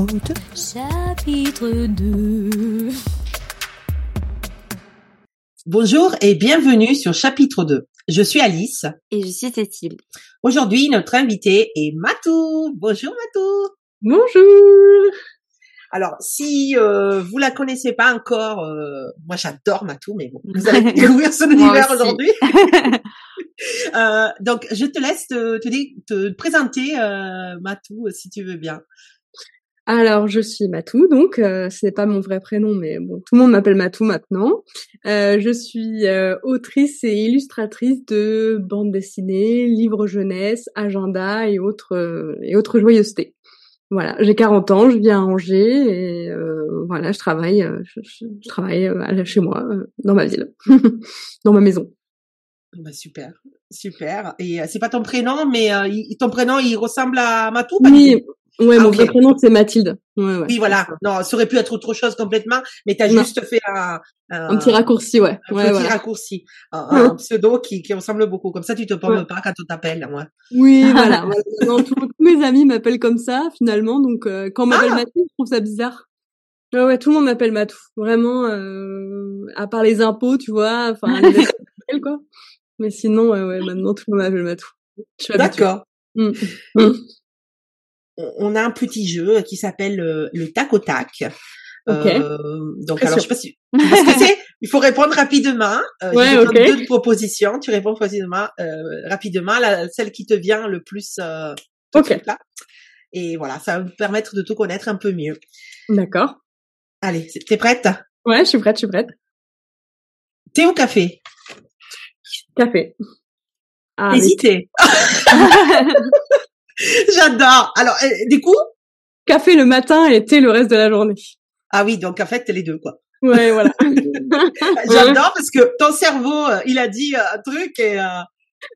Chapitre 2. Chapitre 2. Bonjour et bienvenue sur chapitre 2. Je suis Alice. Et je suis Cécile. Aujourd'hui, notre invité est Matou. Bonjour Matou. Bonjour. Alors, si euh, vous la connaissez pas encore, euh, moi j'adore Matou, mais bon, vous allez découvrir son univers aujourd'hui. euh, donc, je te laisse te, te, te présenter euh, Matou, si tu veux bien. Alors, je suis Matou, donc euh, ce n'est pas mon vrai prénom, mais bon, tout le monde m'appelle Matou maintenant. Euh, je suis euh, autrice et illustratrice de bandes dessinées, livres jeunesse, agenda et autres euh, et autres joyeusetés. Voilà, j'ai 40 ans, je vis à Angers et euh, voilà, je travaille, je, je, je travaille chez moi, dans ma ville, dans ma maison. Bah super, super. Et c'est pas ton prénom, mais ton prénom il ressemble à Matou Oui, Ouais, ah, mon okay. vrai prénom c'est Mathilde. Ouais, ouais. Oui, voilà. Non, ça aurait pu être autre chose complètement, mais t'as juste fait un, un, un, petit raccourci, ouais. Un ouais, petit voilà. raccourci, un, un pseudo qui, qui ressemble beaucoup. Comme ça, tu te pommes pas quand on t'appelle. Oui, voilà. non, tous, tous, mes amis m'appellent comme ça finalement, donc euh, quand on m'appelle ah. Mathilde, je trouve ça bizarre. Ouais, ouais, tout le monde m'appelle Matou. Vraiment, euh, à part les impôts, tu vois, enfin, quoi. Mais sinon, ouais, ouais, maintenant tout le monde m'appelle Matou. D'accord. Mmh. Mmh on a un petit jeu qui s'appelle le, le tac au tac. Okay. Euh, donc Très alors sûr. je sais pas si ce que c'est. Il faut répondre rapidement. Euh, ouais, okay. deux propositions. Tu réponds rapidement, euh, rapidement, la, celle qui te vient le plus. Euh, ok. Là. Et voilà, ça va vous permettre de tout connaître un peu mieux. D'accord. Allez, t'es prête? Ouais, je suis prête, je suis prête. Thé ou café? Café. Ah, Hésitez. J'adore. Alors, euh, du coup Café le matin et thé le reste de la journée. Ah oui, donc en fait, les deux, quoi. Ouais, voilà. J'adore parce que ton cerveau, euh, il a dit euh, un truc et... Euh, ah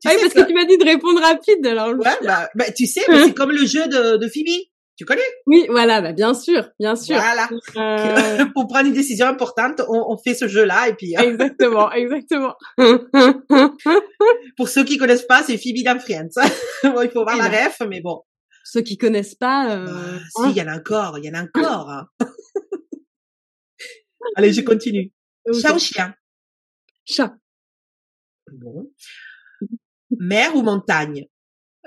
oui, parce que... que... tu m'as dit de répondre rapide, alors. Ouais, bah, bah tu sais, c'est comme le jeu de, de Phoebe. Tu connais? Oui, voilà, bah bien sûr, bien sûr. Voilà. Euh... Pour prendre une décision importante, on, on fait ce jeu-là et puis. Exactement, exactement. Pour ceux qui connaissent pas, c'est Phoebe dans Friends. bon, il faut voir la ref, mais bon. Ceux qui connaissent pas. Euh... Bah, si, il y en a encore, il y en a encore. Hein. Allez, je continue. Okay. Chat ou chien Chat. Bon. Mer ou montagne?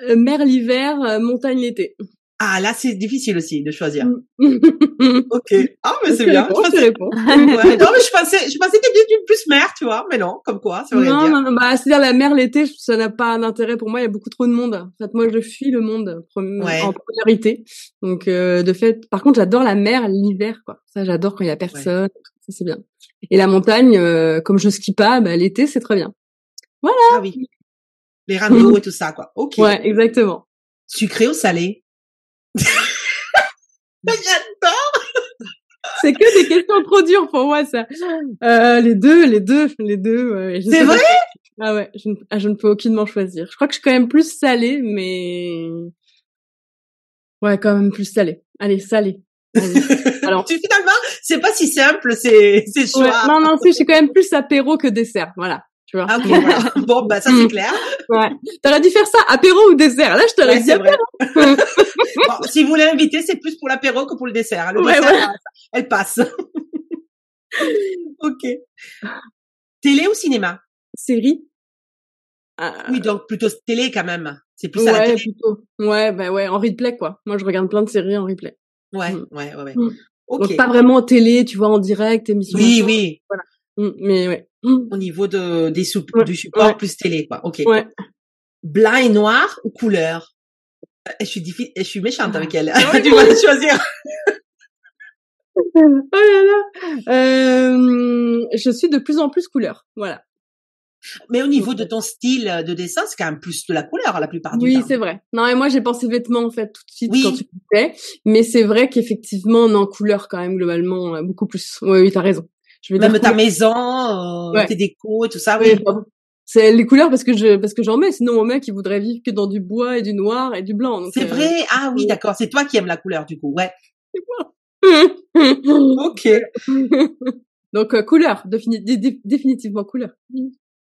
Euh, Mer l'hiver, euh, montagne l'été. Ah, là, c'est difficile aussi de choisir. Mm. ok. Ah, mais c'est bien. Réponds, je pensais... ouais. Non, mais je pensais, je pensais que tu plus mer, tu vois. Mais non, comme quoi, ça veut non. Non, non, bah, c'est-à-dire la mer l'été, ça n'a pas d'intérêt pour moi. Il y a beaucoup trop de monde. En fait, moi, je fuis le monde ouais. en priorité. Donc, euh, de fait, par contre, j'adore la mer l'hiver, quoi. Ça, j'adore quand il y a personne. Ouais. Ça, c'est bien. Et la montagne, euh, comme je skie pas, bah, l'été, c'est très bien. Voilà. Ah oui. Les randos et tout ça, quoi. Ok. Ouais, exactement. Sucré ou salé? J'adore. C'est que des questions trop dures pour moi, ça. Euh, les deux, les deux, les deux. Ouais. C'est vrai? Ah ouais, je ne, ah, je ne peux aucunement choisir. Je crois que je suis quand même plus salée, mais ouais, quand même plus salée. Allez, salée. Alors, tu finalement, c'est pas si simple, c'est c'est choix. Ouais, non, non, si, je suis quand même plus apéro que dessert. Voilà tu vois. Ah, okay, voilà. Bon, bah ça c'est clair. Ouais. T'aurais dû faire ça, apéro ou dessert. Là, je t'aurais ouais, dit apéro. bon, si vous voulez inviter, c'est plus pour l'apéro que pour le dessert. Le ouais, dessert, ouais. elle passe. ok. Télé ou cinéma? Série. Euh... Oui, donc plutôt télé quand même. C'est plus la télé. Plutôt. Ouais, bah ouais, en replay quoi. Moi, je regarde plein de séries en replay. Ouais, mmh. ouais, ouais. ouais. Mmh. Okay. Donc pas vraiment télé, tu vois, en direct, émission. Oui, oui. Voilà. Mmh, mais ouais. Au niveau de des sou ouais, du support ouais. plus télé quoi. OK. Ouais. Blanc et noir ou couleur? Je suis diffi... je suis méchante avec elle. Ah tu vas choisir. oh là là. Euh, je suis de plus en plus couleur. Voilà. Mais au niveau de ton style de dessin, c'est quand même plus de la couleur la plupart du oui, temps. Oui, c'est vrai. Non, et moi j'ai pensé vêtements en fait tout de suite oui. quand tu disais, mais c'est vrai qu'effectivement en couleur quand même globalement euh, beaucoup plus. Oui, oui, t'as raison. Je veux Même dire ta maison, euh, ouais. tes décos et tout ça, oui. oui c'est les couleurs parce que je parce que j'en mets. Sinon, mon mec, il voudrait vivre que dans du bois et du noir et du blanc. C'est euh... vrai? Ah oui, d'accord. C'est toi qui aimes la couleur du coup. Ouais. C'est moi. ok. Donc euh, couleur, défini dé définitivement couleur.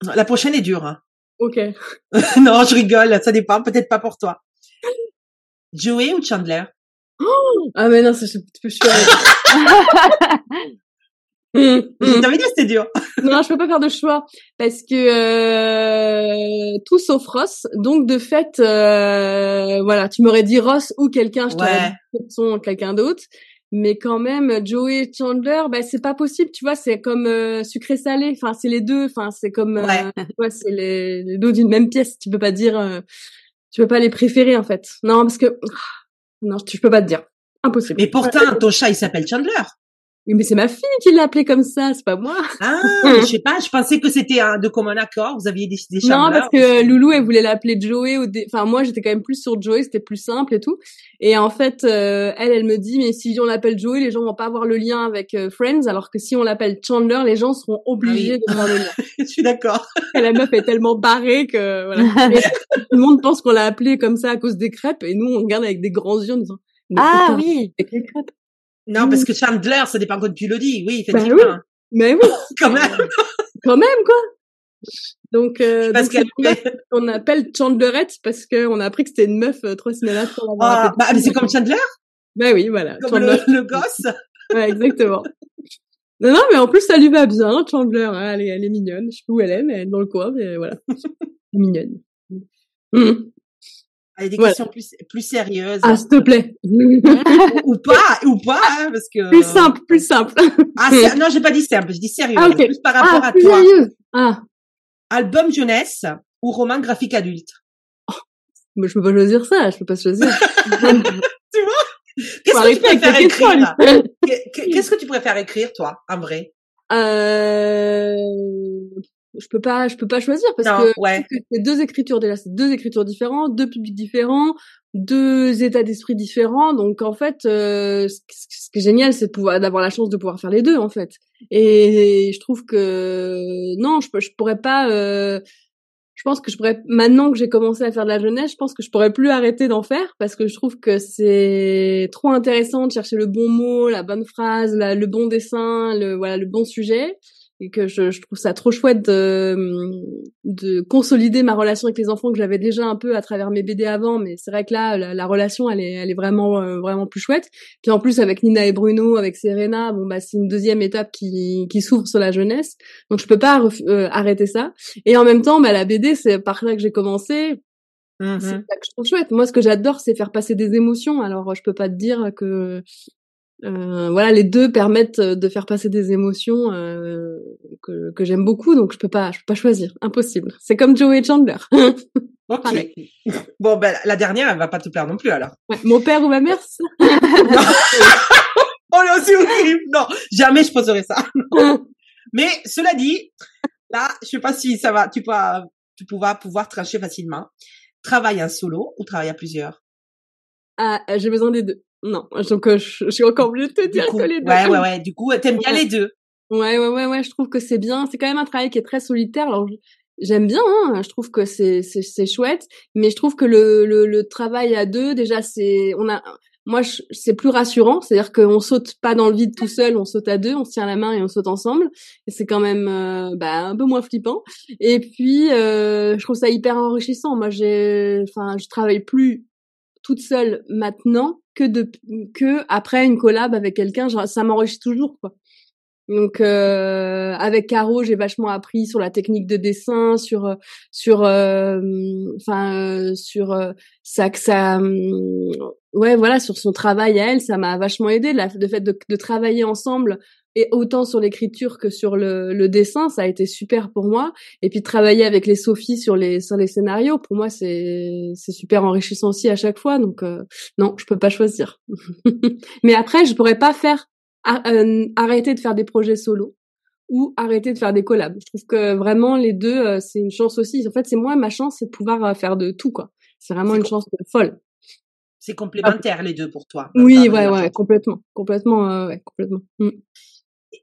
La prochaine est dure. Hein. Ok. non, je rigole. Ça dépend. Peut-être pas pour toi. Joey ou Chandler? Oh ah mais non, ça je peux je T'avais dit c'était dur. non, je peux pas faire de choix parce que euh, tout sauf Ross. Donc de fait, euh, voilà, tu m'aurais dit Ross ou quelqu'un, je t'aurais dit quelqu'un d'autre. Mais quand même, Joey et Chandler, bah c'est pas possible, tu vois, c'est comme euh, sucré salé. Enfin, c'est les deux. Enfin, c'est comme, euh, ouais, c'est les, les, deux d'une même pièce. Tu peux pas dire, euh, tu peux pas les préférer en fait. Non, parce que non, je peux pas te dire. Impossible. Mais pourtant, ton chat, il s'appelle Chandler. Oui, mais c'est ma fille qui l'a appelé comme ça, c'est pas moi. Ah, je sais pas, je pensais que c'était un de commun accord, vous aviez décidé Chandler. Non, parce que Loulou, elle voulait l'appeler Joey. Au Enfin, moi, j'étais quand même plus sur Joey, c'était plus simple et tout. Et en fait, euh, elle, elle me dit, mais si on l'appelle Joey, les gens vont pas avoir le lien avec euh, Friends, alors que si on l'appelle Chandler, les gens seront obligés de voir le lien. je suis d'accord. la meuf est tellement barrée que voilà. tout le monde pense qu'on l'a appelée comme ça à cause des crêpes, et nous, on regarde avec des grands yeux en disant, ah oui, avec les crêpes. Non, parce que Chandler, ça dépend quand tu le dis. Oui, bah effectivement. Oui. Mais oui. Quand même. Quand même, quoi. Donc, euh, parce donc on appelle Chandlerette parce qu'on a appris que c'était une meuf euh, trois semaines après. Ah, bah, mais c'est comme Chandler? Bah oui, voilà. Comme le, le, gosse. ouais, exactement. Non, non, mais en plus, ça lui va bien, Chandler. Hein, elle, est, elle est mignonne. Je sais pas où elle est, mais elle est dans le coin, mais voilà. Elle est mignonne. Mmh. Allez, des questions plus, plus sérieuses. Ah, s'il te plaît. ou, pas, ou pas, hein, parce que. Plus simple, plus simple. ah, non, j'ai pas dit simple, je dis sérieux. Ah, okay. Plus par rapport ah, à toi. Sérieux. Ah. Album jeunesse ou roman graphique adulte? Oh, mais je peux pas choisir ça, je peux pas choisir. tu vois? Qu'est-ce que tu préfères écrire? Qu'est-ce que tu préfères écrire, toi, en vrai? Euh, je peux pas je peux pas choisir parce que, c'est deux écritures déjà c'est deux écritures différentes deux publics différents deux états d'esprit différents. Donc en fait euh, ce, qui est génial c'est de pouvoir d'avoir la chance de pouvoir faire les deux en fait. Et je trouve que non je je pourrais pas euh, je pense que je pourrais maintenant que j'ai commencé à faire de la jeunesse je pense que je pourrais plus arrêter d'en faire parce que je trouve que c'est trop intéressant de chercher le bon mot la bonne phrase le bon dessin le voilà le bon sujet et que je, je, trouve ça trop chouette de, de consolider ma relation avec les enfants que j'avais déjà un peu à travers mes BD avant, mais c'est vrai que là la, la, relation elle est elle est vraiment euh, vraiment plus chouette. Puis en plus avec Nina et Bruno, avec Serena, bon bah c'est une deuxième étape qui qui s'ouvre sur la jeunesse, donc je peux pas euh, arrêter ça. Et en même temps, bah la BD c'est par là que j'ai commencé. C'est ça que je trouve chouette. Moi, ce que j'adore, c'est faire passer des émotions. Alors, je peux pas te dire que euh, voilà, les deux permettent euh, de faire passer des émotions euh, que, que j'aime beaucoup, donc je peux pas, je peux pas choisir, impossible. C'est comme Joey et Chandler. ok. Bon, ben la dernière, elle va pas te plaire non plus alors. Ouais, mon père ou ma mère On est aussi horrible. Non, jamais je poserai ça. Mais cela dit, là, je sais pas si ça va, tu pourras, tu pourras pouvoir trancher facilement. Travaille en solo ou travaille à plusieurs? Ah, j'ai besoin des deux. Non, donc euh, je, suis encore obligée de te dire que les deux. Ouais, ouais, ouais. Du coup, t'aimes bien les deux. Ouais, ouais, ouais, ouais. Je trouve que c'est bien. C'est quand même un travail qui est très solitaire. Alors, j'aime bien. Hein. Je trouve que c'est c'est chouette, mais je trouve que le le, le travail à deux, déjà, c'est on a. Moi, c'est plus rassurant, c'est-à-dire qu'on saute pas dans le vide tout seul, on saute à deux, on se tient la main et on saute ensemble. Et c'est quand même euh, bah, un peu moins flippant. Et puis, euh, je trouve ça hyper enrichissant. Moi, j'ai, enfin, je travaille plus toute seule maintenant que de que après une collab avec quelqu'un ça m'enrichit toujours quoi donc euh, avec Caro j'ai vachement appris sur la technique de dessin sur sur euh, enfin euh, sur ça que ça ouais voilà sur son travail à elle ça m'a vachement aidé le fait de, de travailler ensemble et autant sur l'écriture que sur le, le, dessin, ça a été super pour moi. Et puis travailler avec les Sophie sur les sur les scénarios, pour moi c'est c'est super enrichissant aussi à chaque fois. Donc euh, non, je peux pas choisir. Mais après, je pourrais pas faire euh, arrêter de faire des projets solo ou arrêter de faire des collabs. Je trouve que vraiment les deux, euh, c'est une chance aussi. En fait, c'est moi ma chance, c'est de pouvoir faire de tout quoi. C'est vraiment une chance folle. C'est complémentaire les deux pour toi. Oui, ouais, ouais, complètement, complètement, ouais, complètement. Mm.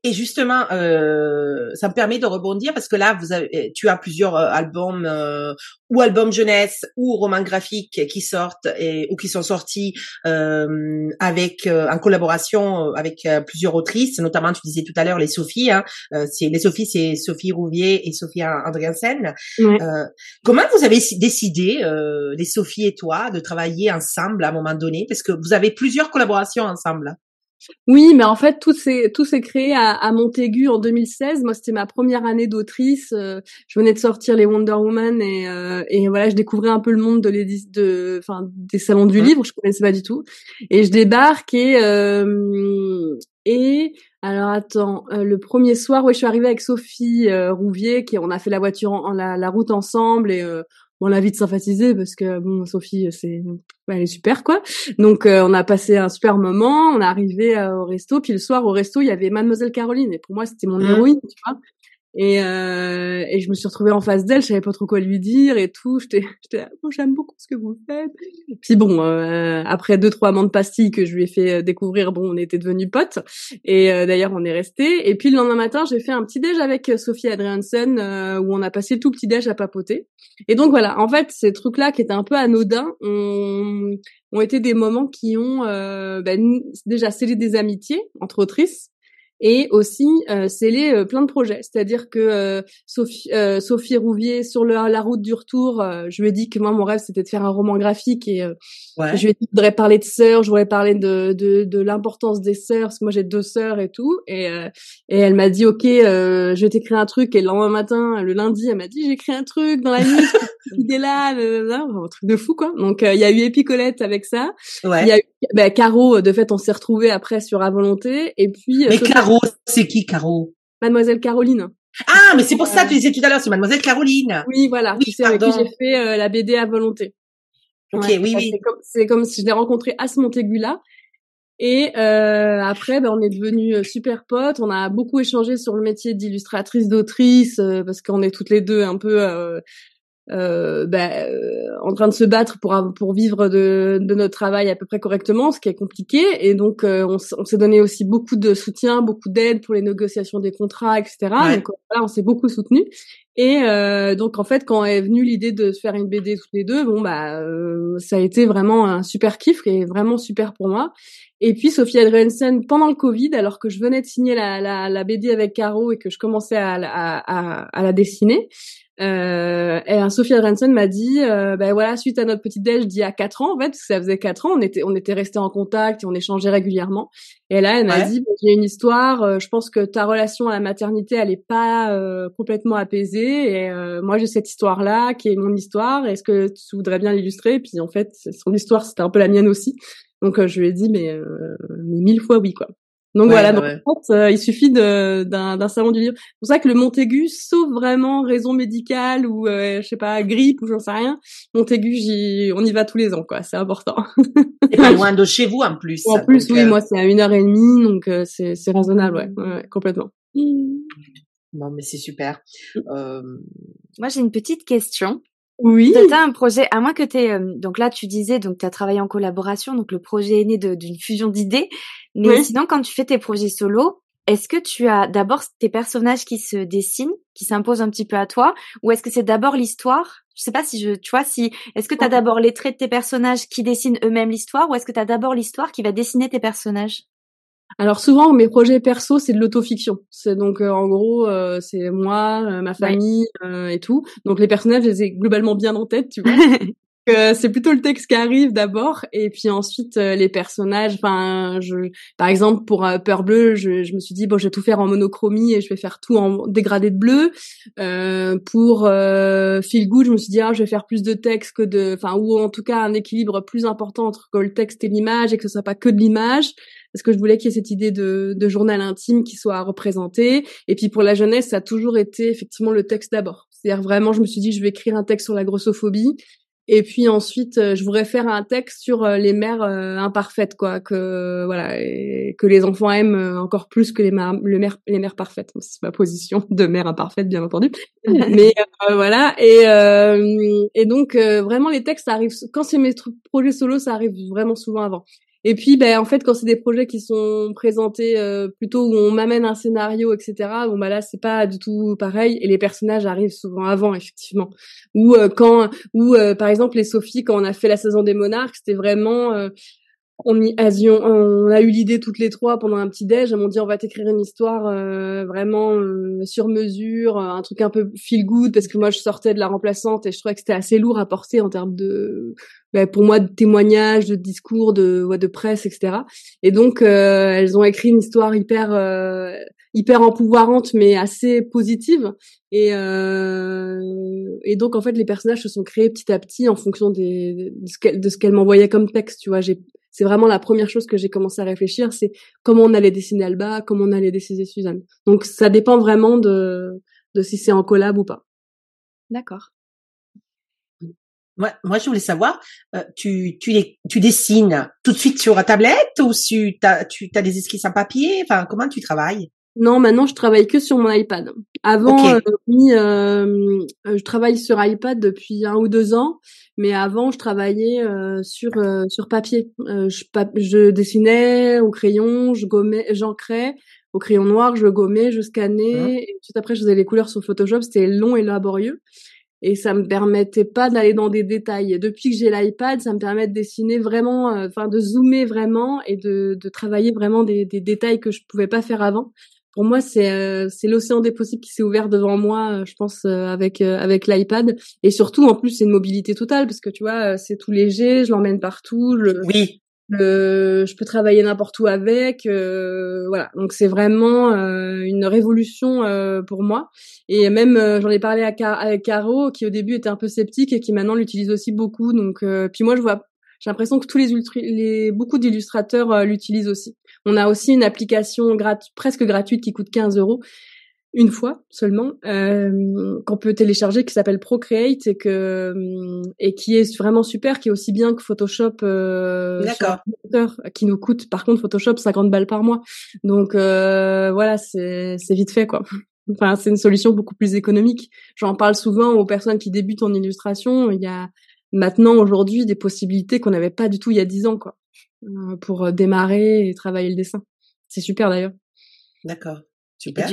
Et justement, euh, ça me permet de rebondir parce que là, vous avez, tu as plusieurs euh, albums euh, ou albums jeunesse ou romans graphiques qui sortent et, ou qui sont sortis euh, avec en collaboration avec plusieurs autrices, notamment tu disais tout à l'heure les Sophie. Hein, c'est les Sophie, c'est Sophie Rouvier et Sophie Andriansen. Ouais. comment vous avez décidé, les Sophie et toi, de travailler ensemble à un moment donné? Parce que vous avez plusieurs collaborations ensemble. Oui, mais en fait, tout s'est tout s'est créé à, à, Montaigu en 2016. Moi, c'était ma première année d'autrice. Euh, je venais de sortir les Wonder Woman et, euh, et voilà, je découvrais un peu le monde de de, enfin, des salons du livre. Je connaissais pas du tout. Et je débarque et euh, et alors attends, le premier soir, oui, je suis arrivée avec Sophie Rouvier, qui on a fait la voiture, en, la, la route ensemble et on a vite sympathisé parce que bon Sophie c'est elle est super quoi. Donc euh, on a passé un super moment on est arrivé euh, au resto puis le soir au resto il y avait mademoiselle Caroline. Et pour moi c'était mon mmh. héroïne tu vois et, euh, et je me suis retrouvée en face d'elle, je savais pas trop quoi lui dire et tout. J'étais, j'étais, j'aime beaucoup ce que vous faites. Puis bon, euh, après deux trois de pastilles que je lui ai fait euh, découvrir, bon, on était devenus potes. Et euh, d'ailleurs, on est restés. Et puis le lendemain matin, j'ai fait un petit déj avec euh, Sophie Adriansen où on a passé le tout petit déj à papoter. Et donc voilà, en fait, ces trucs-là qui étaient un peu anodins ont, ont été des moments qui ont ben, déjà scellé des amitiés entre autrices et aussi euh, sceller euh, plein de projets. C'est-à-dire que euh, Sophie, euh, Sophie Rouvier, sur le, la route du retour, je lui ai dit que moi, mon rêve, c'était de faire un roman graphique et je lui ai dit que je voudrais parler de sœurs, je voudrais parler de, de, de l'importance des sœurs, parce que moi, j'ai deux sœurs et tout. Et, et elle m'a dit, OK, je vais t'écrire un truc. Et le lendemain matin, le lundi, elle m'a dit, j'ai écrit un truc dans la nuit, idée là, un truc de fou, quoi. Donc, il y a eu Épicolette avec ça. Il y a eu bah, Caro, de fait, on s'est retrouvés après sur À Volonté. Et puis... Mais Caro, c'est qui, Caro? Mademoiselle Caroline. Ah, mais c'est pour ça que tu disais tout à l'heure, c'est Mademoiselle Caroline. Oui, voilà. Oui, sais, avec qui j'ai fait euh, la BD à volonté. Ok, oui, oui. C'est comme, si je l'ai rencontré à ce Montégula. Et euh, après, ben, on est devenus euh, super potes. On a beaucoup échangé sur le métier d'illustratrice, d'autrice, euh, parce qu'on est toutes les deux un peu euh, bah, euh, en train de se battre pour pour vivre de, de notre travail à peu près correctement, ce qui est compliqué. Et donc euh, on, on s'est donné aussi beaucoup de soutien, beaucoup d'aide pour les négociations des contrats, etc. Donc voilà, on s'est beaucoup soutenu. Et euh, donc en fait, quand est venue l'idée de se faire une BD toutes les deux, bon bah ça a été vraiment un super kiff et vraiment super pour moi. Et puis Sophie Adriansen pendant le Covid, alors que je venais de signer la, la, la BD avec Caro et que je commençais à, à, à, à la dessiner, euh, et Sophie Adrenson m'a dit, euh, ben voilà, suite à notre petite déj d'il y a quatre ans, en fait, parce que ça faisait quatre ans, on était, on était restés en contact et on échangeait régulièrement. Et là, elle m'a dit, ben, j'ai une histoire. Euh, je pense que ta relation à la maternité, elle est pas euh, complètement apaisée. Et euh, moi, j'ai cette histoire-là, qui est mon histoire. Est-ce que tu voudrais bien l'illustrer? Puis en fait, son histoire, c'était un peu la mienne aussi. Donc je lui ai dit, mais, mais mille fois oui, quoi. Donc voilà, donc, en fait, euh, il suffit d'un salon du livre. C'est pour ça que le Montaigu, sauf vraiment raison médicale ou euh, je sais pas grippe ou j'en sais rien, Montaigu, on y va tous les ans quoi. C'est important. Et pas loin de chez vous en plus. En plus, oui, euh, moi c'est à une heure et demie, donc c'est c'est raisonnable, ouais, ouais, complètement. Bon, mais c'est super. Moi, j'ai une petite question. Oui. Tu un projet, à moins que tu euh, donc là tu disais, donc tu as travaillé en collaboration, donc le projet est né d'une fusion d'idées. Mais sinon, quand tu fais tes projets solo, est-ce que tu as d'abord tes personnages qui se dessinent, qui s'imposent un petit peu à toi, ou est-ce que c'est d'abord l'histoire? Je sais pas si je, tu vois, si est-ce que tu as d'abord les traits de tes personnages qui dessinent eux-mêmes l'histoire, ou est-ce que tu as d'abord l'histoire qui va dessiner tes personnages? Alors souvent mes projets perso c'est de l'autofiction. C'est donc euh, en gros euh, c'est moi, euh, ma famille et tout. Donc les personnages je les ai globalement bien en tête, tu vois. c'est plutôt le texte qui arrive d'abord et puis ensuite les personnages. Enfin, je, par exemple pour Peur Bleue, je, je, me suis dit bon, je vais tout faire en monochromie et je vais faire tout en dégradé de bleu. pour Feel Good, je me suis dit ah, je vais faire plus de texte que de, enfin ou en tout cas un équilibre plus important entre le texte et l'image et que ce soit pas que de l'image parce que je voulais qu'il y ait cette idée de, de journal intime qui soit représenté. Et puis pour la jeunesse, ça a toujours été effectivement le texte d'abord. C'est-à-dire vraiment, je me suis dit, je vais écrire un texte sur la grossophobie. Et puis ensuite, euh, je voudrais faire un texte sur euh, les mères euh, imparfaites, quoi, que voilà, et que les enfants aiment encore plus que les mères, les mères parfaites. C'est ma position de mère imparfaite, bien entendu. Mais voilà, et et donc vraiment les textes, ça arrive quand c'est mes projets solo, ça arrive vraiment souvent avant. Et puis, ben, en fait, quand c'est des projets qui sont présentés euh, plutôt où on m'amène un scénario, etc. Bon, bah là, c'est pas du tout pareil. Et les personnages arrivent souvent avant, effectivement. Ou euh, quand, ou par exemple, les Sophie, quand on a fait la saison des Monarques, c'était vraiment on, y, on a eu l'idée toutes les trois pendant un petit déj. Elles m'ont dit on va t'écrire une histoire euh, vraiment euh, sur mesure, euh, un truc un peu feel good parce que moi je sortais de la remplaçante et je trouvais que c'était assez lourd à porter en termes de, ben, pour moi, de témoignages, de discours, de de presse, etc. Et donc elles ont écrit une histoire hyper hyper empouvoirante mais assez positive et et donc en fait les personnages se sont créés petit à petit en fonction des de ce qu'elles m'envoyaient comme texte tu vois j'ai c'est vraiment la première chose que j'ai commencé à réfléchir, c'est comment on allait dessiner Alba, comment on allait dessiner Suzanne. Donc ça dépend vraiment de, de si c'est en collab ou pas. D'accord. Moi, moi, je voulais savoir, euh, tu, tu, tu dessines tout de suite sur ta tablette ou tu as, tu as des esquisses en papier? Enfin, comment tu travailles? Non, maintenant je travaille que sur mon iPad. Avant, euh, euh, je travaille sur iPad depuis un ou deux ans, mais avant je travaillais euh, sur sur papier. je, je dessinais au crayon, je gommais, j'encrais au crayon noir, je gommais, je scannais. Mmh. Et tout après, je faisais les couleurs sur Photoshop. C'était long et laborieux et ça me permettait pas d'aller dans des détails. Depuis que j'ai l'iPad, ça me permet de dessiner vraiment, enfin de zoomer vraiment et de, de travailler vraiment des, des, détails que je pouvais pas faire avant pour moi c'est euh, c'est l'océan des possibles qui s'est ouvert devant moi euh, je pense euh, avec avec l'iPad. Et surtout en plus c'est une mobilité totale parce que tu vois c'est tout léger je l'emmène partout oui. le, je peux travailler n'importe où avec voilà. Donc c'est vraiment une révolution pour moi. Et même j'en ai parlé à Caro qui au début était un peu sceptique et qui maintenant l'utilise aussi beaucoup. Donc puis moi je vois j'ai l'impression que tous les, les beaucoup d'illustrateurs l'utilisent aussi on a aussi une application presque gratuite qui coûte 15 euros une fois seulement euh, qu'on peut télécharger qui s'appelle Procreate et que euh, et qui est vraiment super qui est aussi bien que Photoshop euh, qui nous coûte par contre Photoshop 50 balles par mois. Donc euh, voilà c'est c'est vite fait quoi. Enfin c'est une solution beaucoup plus économique. J'en parle souvent aux personnes qui débutent en illustration. Il y a maintenant aujourd'hui des possibilités qu'on n'avait pas du tout il y a 10 ans quoi pour euh, démarrer et travailler le dessin. C'est super d'ailleurs. D'accord. Super.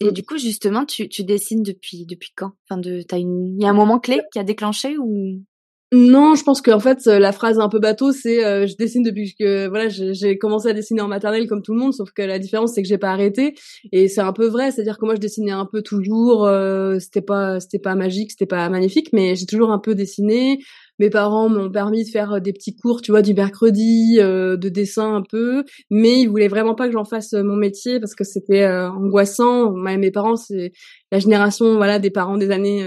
Et du, coup, justement, tu, tu dessines depuis depuis quand? Enfin, de, t'as une, il y a un moment clé qui a déclenché ou? Non, je pense qu'en fait la phrase un peu bateau, c'est euh, je dessine depuis que voilà j'ai commencé à dessiner en maternelle comme tout le monde, sauf que la différence c'est que j'ai pas arrêté et c'est un peu vrai, c'est-à-dire que moi je dessinais un peu toujours, c'était pas c'était pas magique, c'était pas magnifique, mais j'ai toujours un peu dessiné mes parents m'ont permis de faire euh, des petits cours, tu vois, du mercredi, euh, de dessin un peu, mais ils voulaient vraiment pas que j'en fasse euh, mon métier parce que c'était angoissant. mes parents, c'est la génération, voilà, des parents des années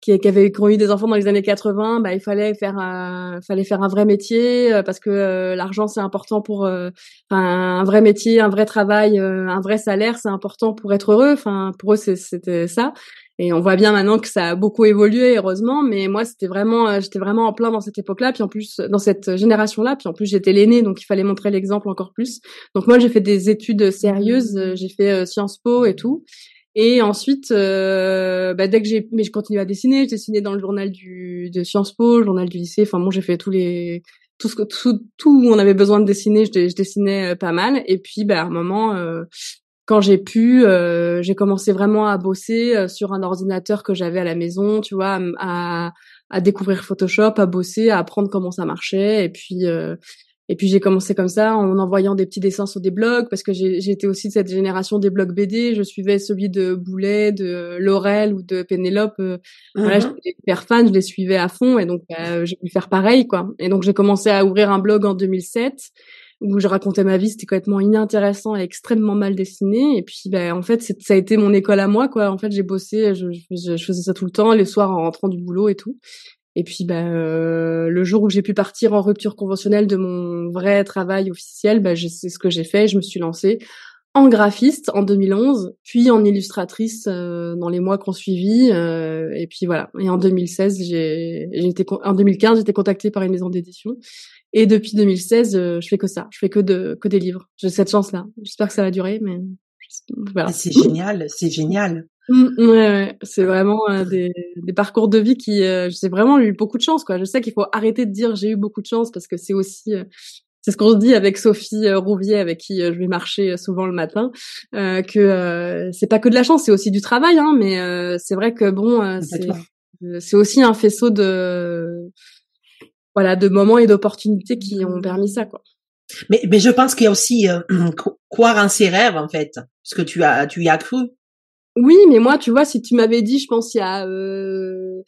qui, qui avaient eu des enfants dans les années 80, bah il fallait faire un, fallait faire un vrai métier parce que l'argent c'est important pour un vrai métier, un vrai travail, un vrai salaire, c'est important pour être heureux. Enfin pour eux c'était ça. Et on voit bien maintenant que ça a beaucoup évolué, heureusement. Mais moi, c'était vraiment, euh, j'étais vraiment en plein dans cette époque-là. Puis en plus, dans cette génération-là. Puis en plus, j'étais l'aînée, donc il fallait montrer l'exemple encore plus. Donc moi, j'ai fait des études sérieuses. Euh, j'ai fait euh, Sciences Po et tout. Et ensuite, bah, dès que j'ai, mais je continue à dessiner. J'ai dessiné dans le journal du de Sciences Po, le journal du lycée. Enfin bon, j'ai fait tous les tout ce que tout, où on avait besoin de dessiner, je, je dessinais pas mal. Et puis, bah, à un moment, quand j'ai pu, euh, j'ai commencé vraiment à bosser euh, sur un ordinateur que j'avais à la maison, tu vois, à, à, découvrir Photoshop, à bosser, à apprendre comment ça marchait, et puis euh, et puis j'ai commencé comme ça en envoyant des petits dessins sur des blogs parce que j'étais aussi de cette génération des blogs BD. Je suivais celui de Boulet, de Laurel ou de Pénélope. Voilà, uh-huh. j'étais hyper fan, je les suivais à fond et donc bah, j'ai pu faire pareil quoi. Et donc j'ai commencé à ouvrir un blog en 2007 où je racontais ma vie, c'était complètement inintéressant et extrêmement mal dessiné. Et puis, ben, en fait, ça a été mon école à moi, quoi. En fait, j'ai bossé, je, je, faisais ça tout le temps, les soirs en rentrant du boulot et tout. Et puis, ben, euh, le jour où j'ai pu partir en rupture conventionnelle de mon vrai travail officiel, ben, c'est ce que j'ai fait. Je me suis lancée en graphiste en 2011, puis en illustratrice euh, dans les mois qu'on suivi. Euh, et puis voilà. Et en 2016, j'ai, été en 2015, j'étais contactée par une maison d'édition et depuis 2016, euh, je fais que ça. Je fais que de que des livres. J'ai cette chance-là. J'espère que ça va durer, mais voilà. C'est génial, c'est génial. Mmh, ouais, ouais. c'est vraiment euh, des, des, parcours de vie qui, euh, j'ai vraiment eu beaucoup de chance, quoi. Je sais qu'il faut arrêter de dire j'ai eu beaucoup de chance parce que c'est aussi, c'est ce qu'on se dit avec Sophie Rouvier, avec qui je vais marcher souvent le matin, que c'est pas que de la chance, c'est aussi du travail, hein, mais c'est vrai que bon, c'est aussi un faisceau de voilà de moments et d'opportunités qui ont permis ça, quoi. Mais, mais je pense qu'il y a aussi euh, croire en ses rêves en fait, parce que tu as tu y as cru. Oui, mais moi, tu vois, si tu m'avais dit, je pense il y a euh, euh,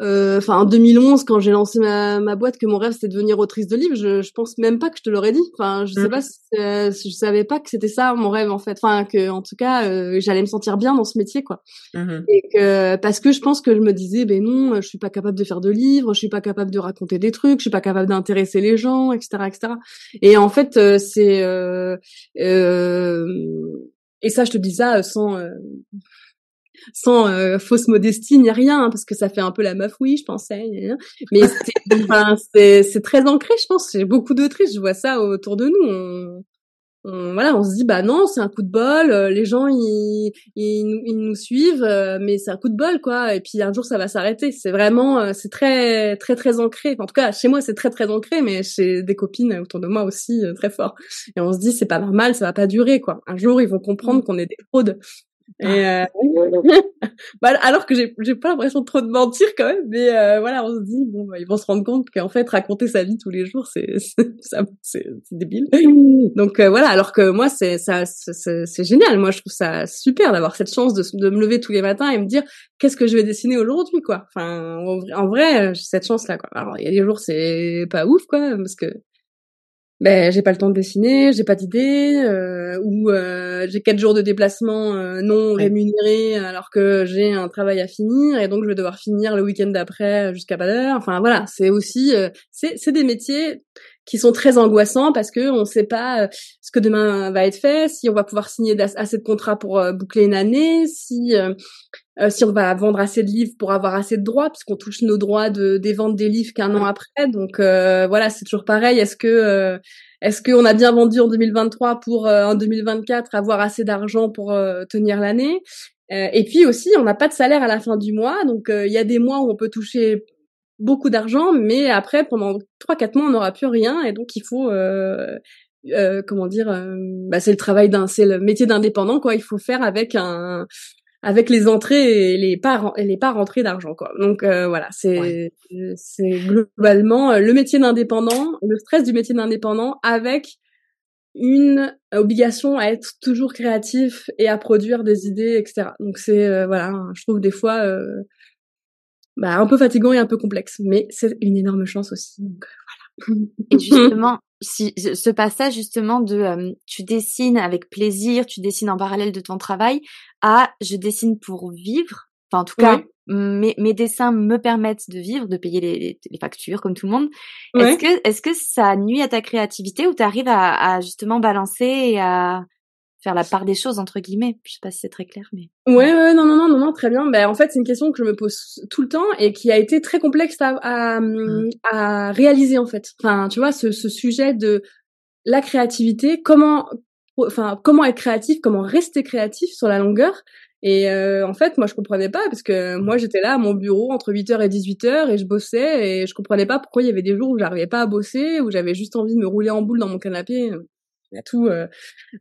enfin en 2011 quand j'ai lancé ma, ma boîte que mon rêve c'était de devenir autrice de livres je, je pense même pas que je te l'aurais dit enfin je sais mmh. pas euh, je savais pas que c'était ça mon rêve en fait enfin que en tout cas euh, j'allais me sentir bien dans ce métier quoi mmh. et que parce que je pense que je me disais ben non je suis pas capable de faire de livres je suis pas capable de raconter des trucs je suis pas capable d'intéresser les gens etc etc et en fait c'est et ça je te dis ça sans sans euh, fausse modestie ni rien, hein, parce que ça fait un peu la meuf, oui, je pensais. Mais c'est très ancré, je pense. J'ai beaucoup d'autrices, je vois ça autour de nous. On, on, voilà, on se dit bah non, c'est un coup de bol. Euh, les gens ils, ils, ils nous suivent, euh, mais c'est un coup de bol quoi. Et puis un jour ça va s'arrêter. C'est vraiment, c'est très très très ancré. en tout cas, chez moi c'est très très ancré, mais chez des copines autour de moi aussi très fort. Et on se dit c'est pas normal, ça va pas durer quoi. Un jour ils vont comprendre mmh. qu'on est des fraudes. Et euh... bah, alors que j'ai pas l'impression de trop de mentir quand même, mais euh, voilà, on se dit bon, bah, ils vont se rendre compte qu'en fait raconter sa vie tous les jours, c'est c'est débile. Donc euh, voilà, alors que moi c'est ça c'est génial. Moi je trouve ça super d'avoir cette chance de, de me lever tous les matins et me dire qu'est-ce que je vais dessiner aujourd'hui quoi. Enfin en, en vrai j'ai cette chance là quoi. Alors il y a des jours c'est pas ouf quoi parce que ben j'ai pas le temps de dessiner, j'ai pas d'idée, euh, ou euh, j'ai quatre jours de déplacement euh, non rémunérés alors que j'ai un travail à finir et donc je vais devoir finir le week-end d'après jusqu'à pas d'heure. Enfin voilà, c'est aussi c'est c'est des métiers qui sont très angoissants parce que on sait pas ce que demain va être fait, si on va pouvoir signer assez de contrats pour boucler une année, si si on va vendre assez de livres pour avoir assez de droits, puisqu'on touche nos droits de, des ventes des livres qu'un an après. Donc voilà, c'est toujours pareil. Est-ce que est-ce qu'on a bien vendu en 2023 pour en 2024 avoir assez d'argent pour tenir l'année? Et puis aussi, on n'a pas de salaire à la fin du mois, donc il y a des mois où on peut toucher beaucoup d'argent, mais après pendant trois quatre mois on n'aura plus rien et donc il faut euh, euh, comment dire euh, bah, c'est le travail d'un c'est le métier d'indépendant quoi. Il faut faire avec un avec les entrées et les pas et les pas rentrées d'argent quoi. Donc euh, voilà c'est c'est globalement le métier d'indépendant le stress du métier d'indépendant avec une obligation à être toujours créatif et à produire des idées etc donc c'est voilà je trouve des fois bah, un peu fatigant et un peu complexe, mais c'est une énorme chance aussi. Donc, euh, voilà. Et justement, si ce passage justement de euh, tu dessines avec plaisir, tu dessines en parallèle de ton travail, à je dessine pour vivre. Enfin, en tout cas, mes, mes, dessins me permettent de vivre, de payer les, les factures comme tout le monde. Est-ce que est-ce que ça nuit à ta créativité ou tu arrives à, à justement balancer et à faire la part des choses entre guillemets. Je sais pas si c'est très clair, mais ouais, ouais, non, non, non, non, non, très bien. Ben en fait, c'est une question que je me pose tout le temps et qui a été très complexe à, à, mmh. à réaliser en fait. Enfin, tu vois, ce, ce sujet de la créativité, comment, enfin, comment être créatif, comment rester créatif sur la longueur. Et euh, en fait, moi, je comprenais pas parce que moi, j'étais là à mon bureau entre 8h et 18h et je bossais et je comprenais pas pourquoi il y avait des jours où j'arrivais pas à bosser, où j'avais juste envie de me rouler en boule dans mon canapé tout. Euh,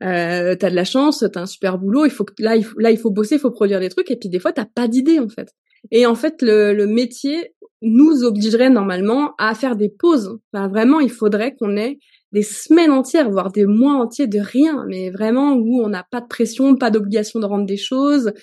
euh, t'as de la chance, t'as un super boulot. Il faut que là, il faut, là, il faut bosser, il faut produire des trucs. Et puis des fois, t'as pas d'idée en fait. Et en fait, le, le, métier nous obligerait normalement à faire des pauses. Enfin, vraiment, il faudrait qu'on ait des semaines entières, voire des mois entiers de rien, mais vraiment où on n'a pas de pression, pas d'obligation de rendre des choses,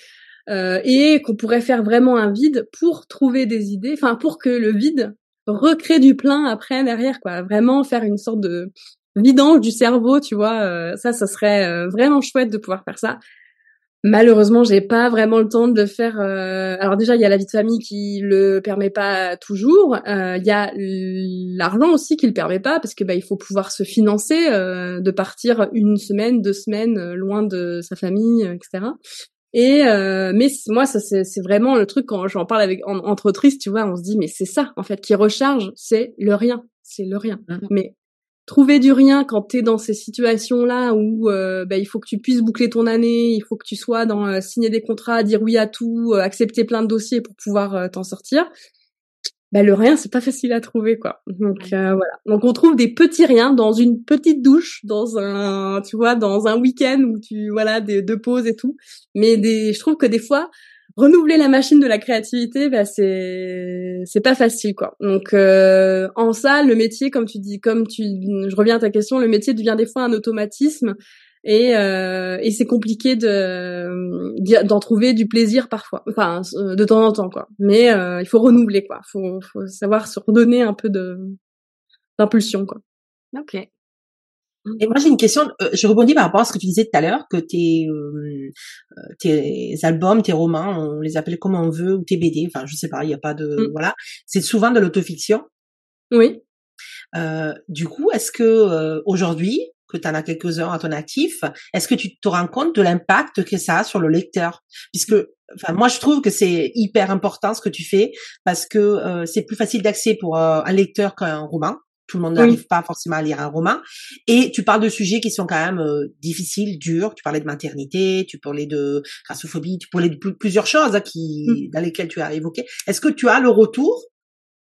euh, et qu'on pourrait faire vraiment un vide pour trouver des idées, enfin pour que le vide recrée du plein après derrière, quoi. Vraiment faire une sorte de vidange du cerveau, tu vois. Euh, ça, ça serait euh, vraiment chouette de pouvoir faire ça. Malheureusement, j'ai pas vraiment le temps de le faire. Euh, alors déjà, il y a la vie de famille qui le permet pas toujours. Il y a l'argent aussi qui le permet pas parce que bah il faut pouvoir se financer, de partir une semaine, deux semaines loin de sa famille, etc. Et mais moi, ça c'est vraiment le truc quand j'en parle avec entre autrices, tu vois, on se dit mais c'est ça en fait qui recharge, c'est le rien, c'est le rien. Mmh. Mais trouver du rien quand tu es dans ces situations-là où euh, bah, il faut que tu puisses boucler ton année, il faut que tu sois dans euh, signer des contrats, dire oui à tout, euh, accepter plein de dossiers pour pouvoir t'en sortir. bah le rien c'est pas facile à trouver quoi. Donc euh, voilà. Donc on trouve des petits riens dans une petite douche, dans un tu vois dans un week-end où tu voilà des deux pauses et tout. Mais des je trouve que des fois renouveler la machine de la créativité, bah c'est c'est pas facile quoi. Donc euh, en ça, le métier, comme tu dis, comme tu, je reviens à ta question, le métier devient des fois un automatisme et euh, et c'est compliqué de d'en trouver du plaisir parfois, enfin de temps en temps quoi. Mais euh, il faut renouveler quoi. Faut faut savoir se redonner un peu de d'impulsion quoi. Ok. Mmh. Et moi j'ai une question, euh, je rebondis par rapport à ce que tu disais tout à l'heure, que tes, euh, euh, tes albums, tes romans, on les appelle comme on veut, ou tes BD, enfin je sais pas, il n'y a pas de... Mmh. Voilà, c'est souvent de l'autofiction. Oui. Euh, du coup, est-ce que aujourd'hui, que tu en as quelques-uns à ton actif, est-ce que tu te rends compte de l'impact que ça a sur le lecteur? Puisque, enfin, moi je trouve que c'est hyper important ce que tu fais, parce que c'est plus facile d'accès pour un lecteur qu'un roman. Tout le monde n'arrive pas forcément à lire un roman. Et tu parles de sujets qui sont quand même euh, difficiles, durs. Tu parlais de maternité, tu parlais de grassophobie, tu parlais de plusieurs choses hein, qui, mmh. dans lesquelles tu as évoqué. Est-ce que tu as le retour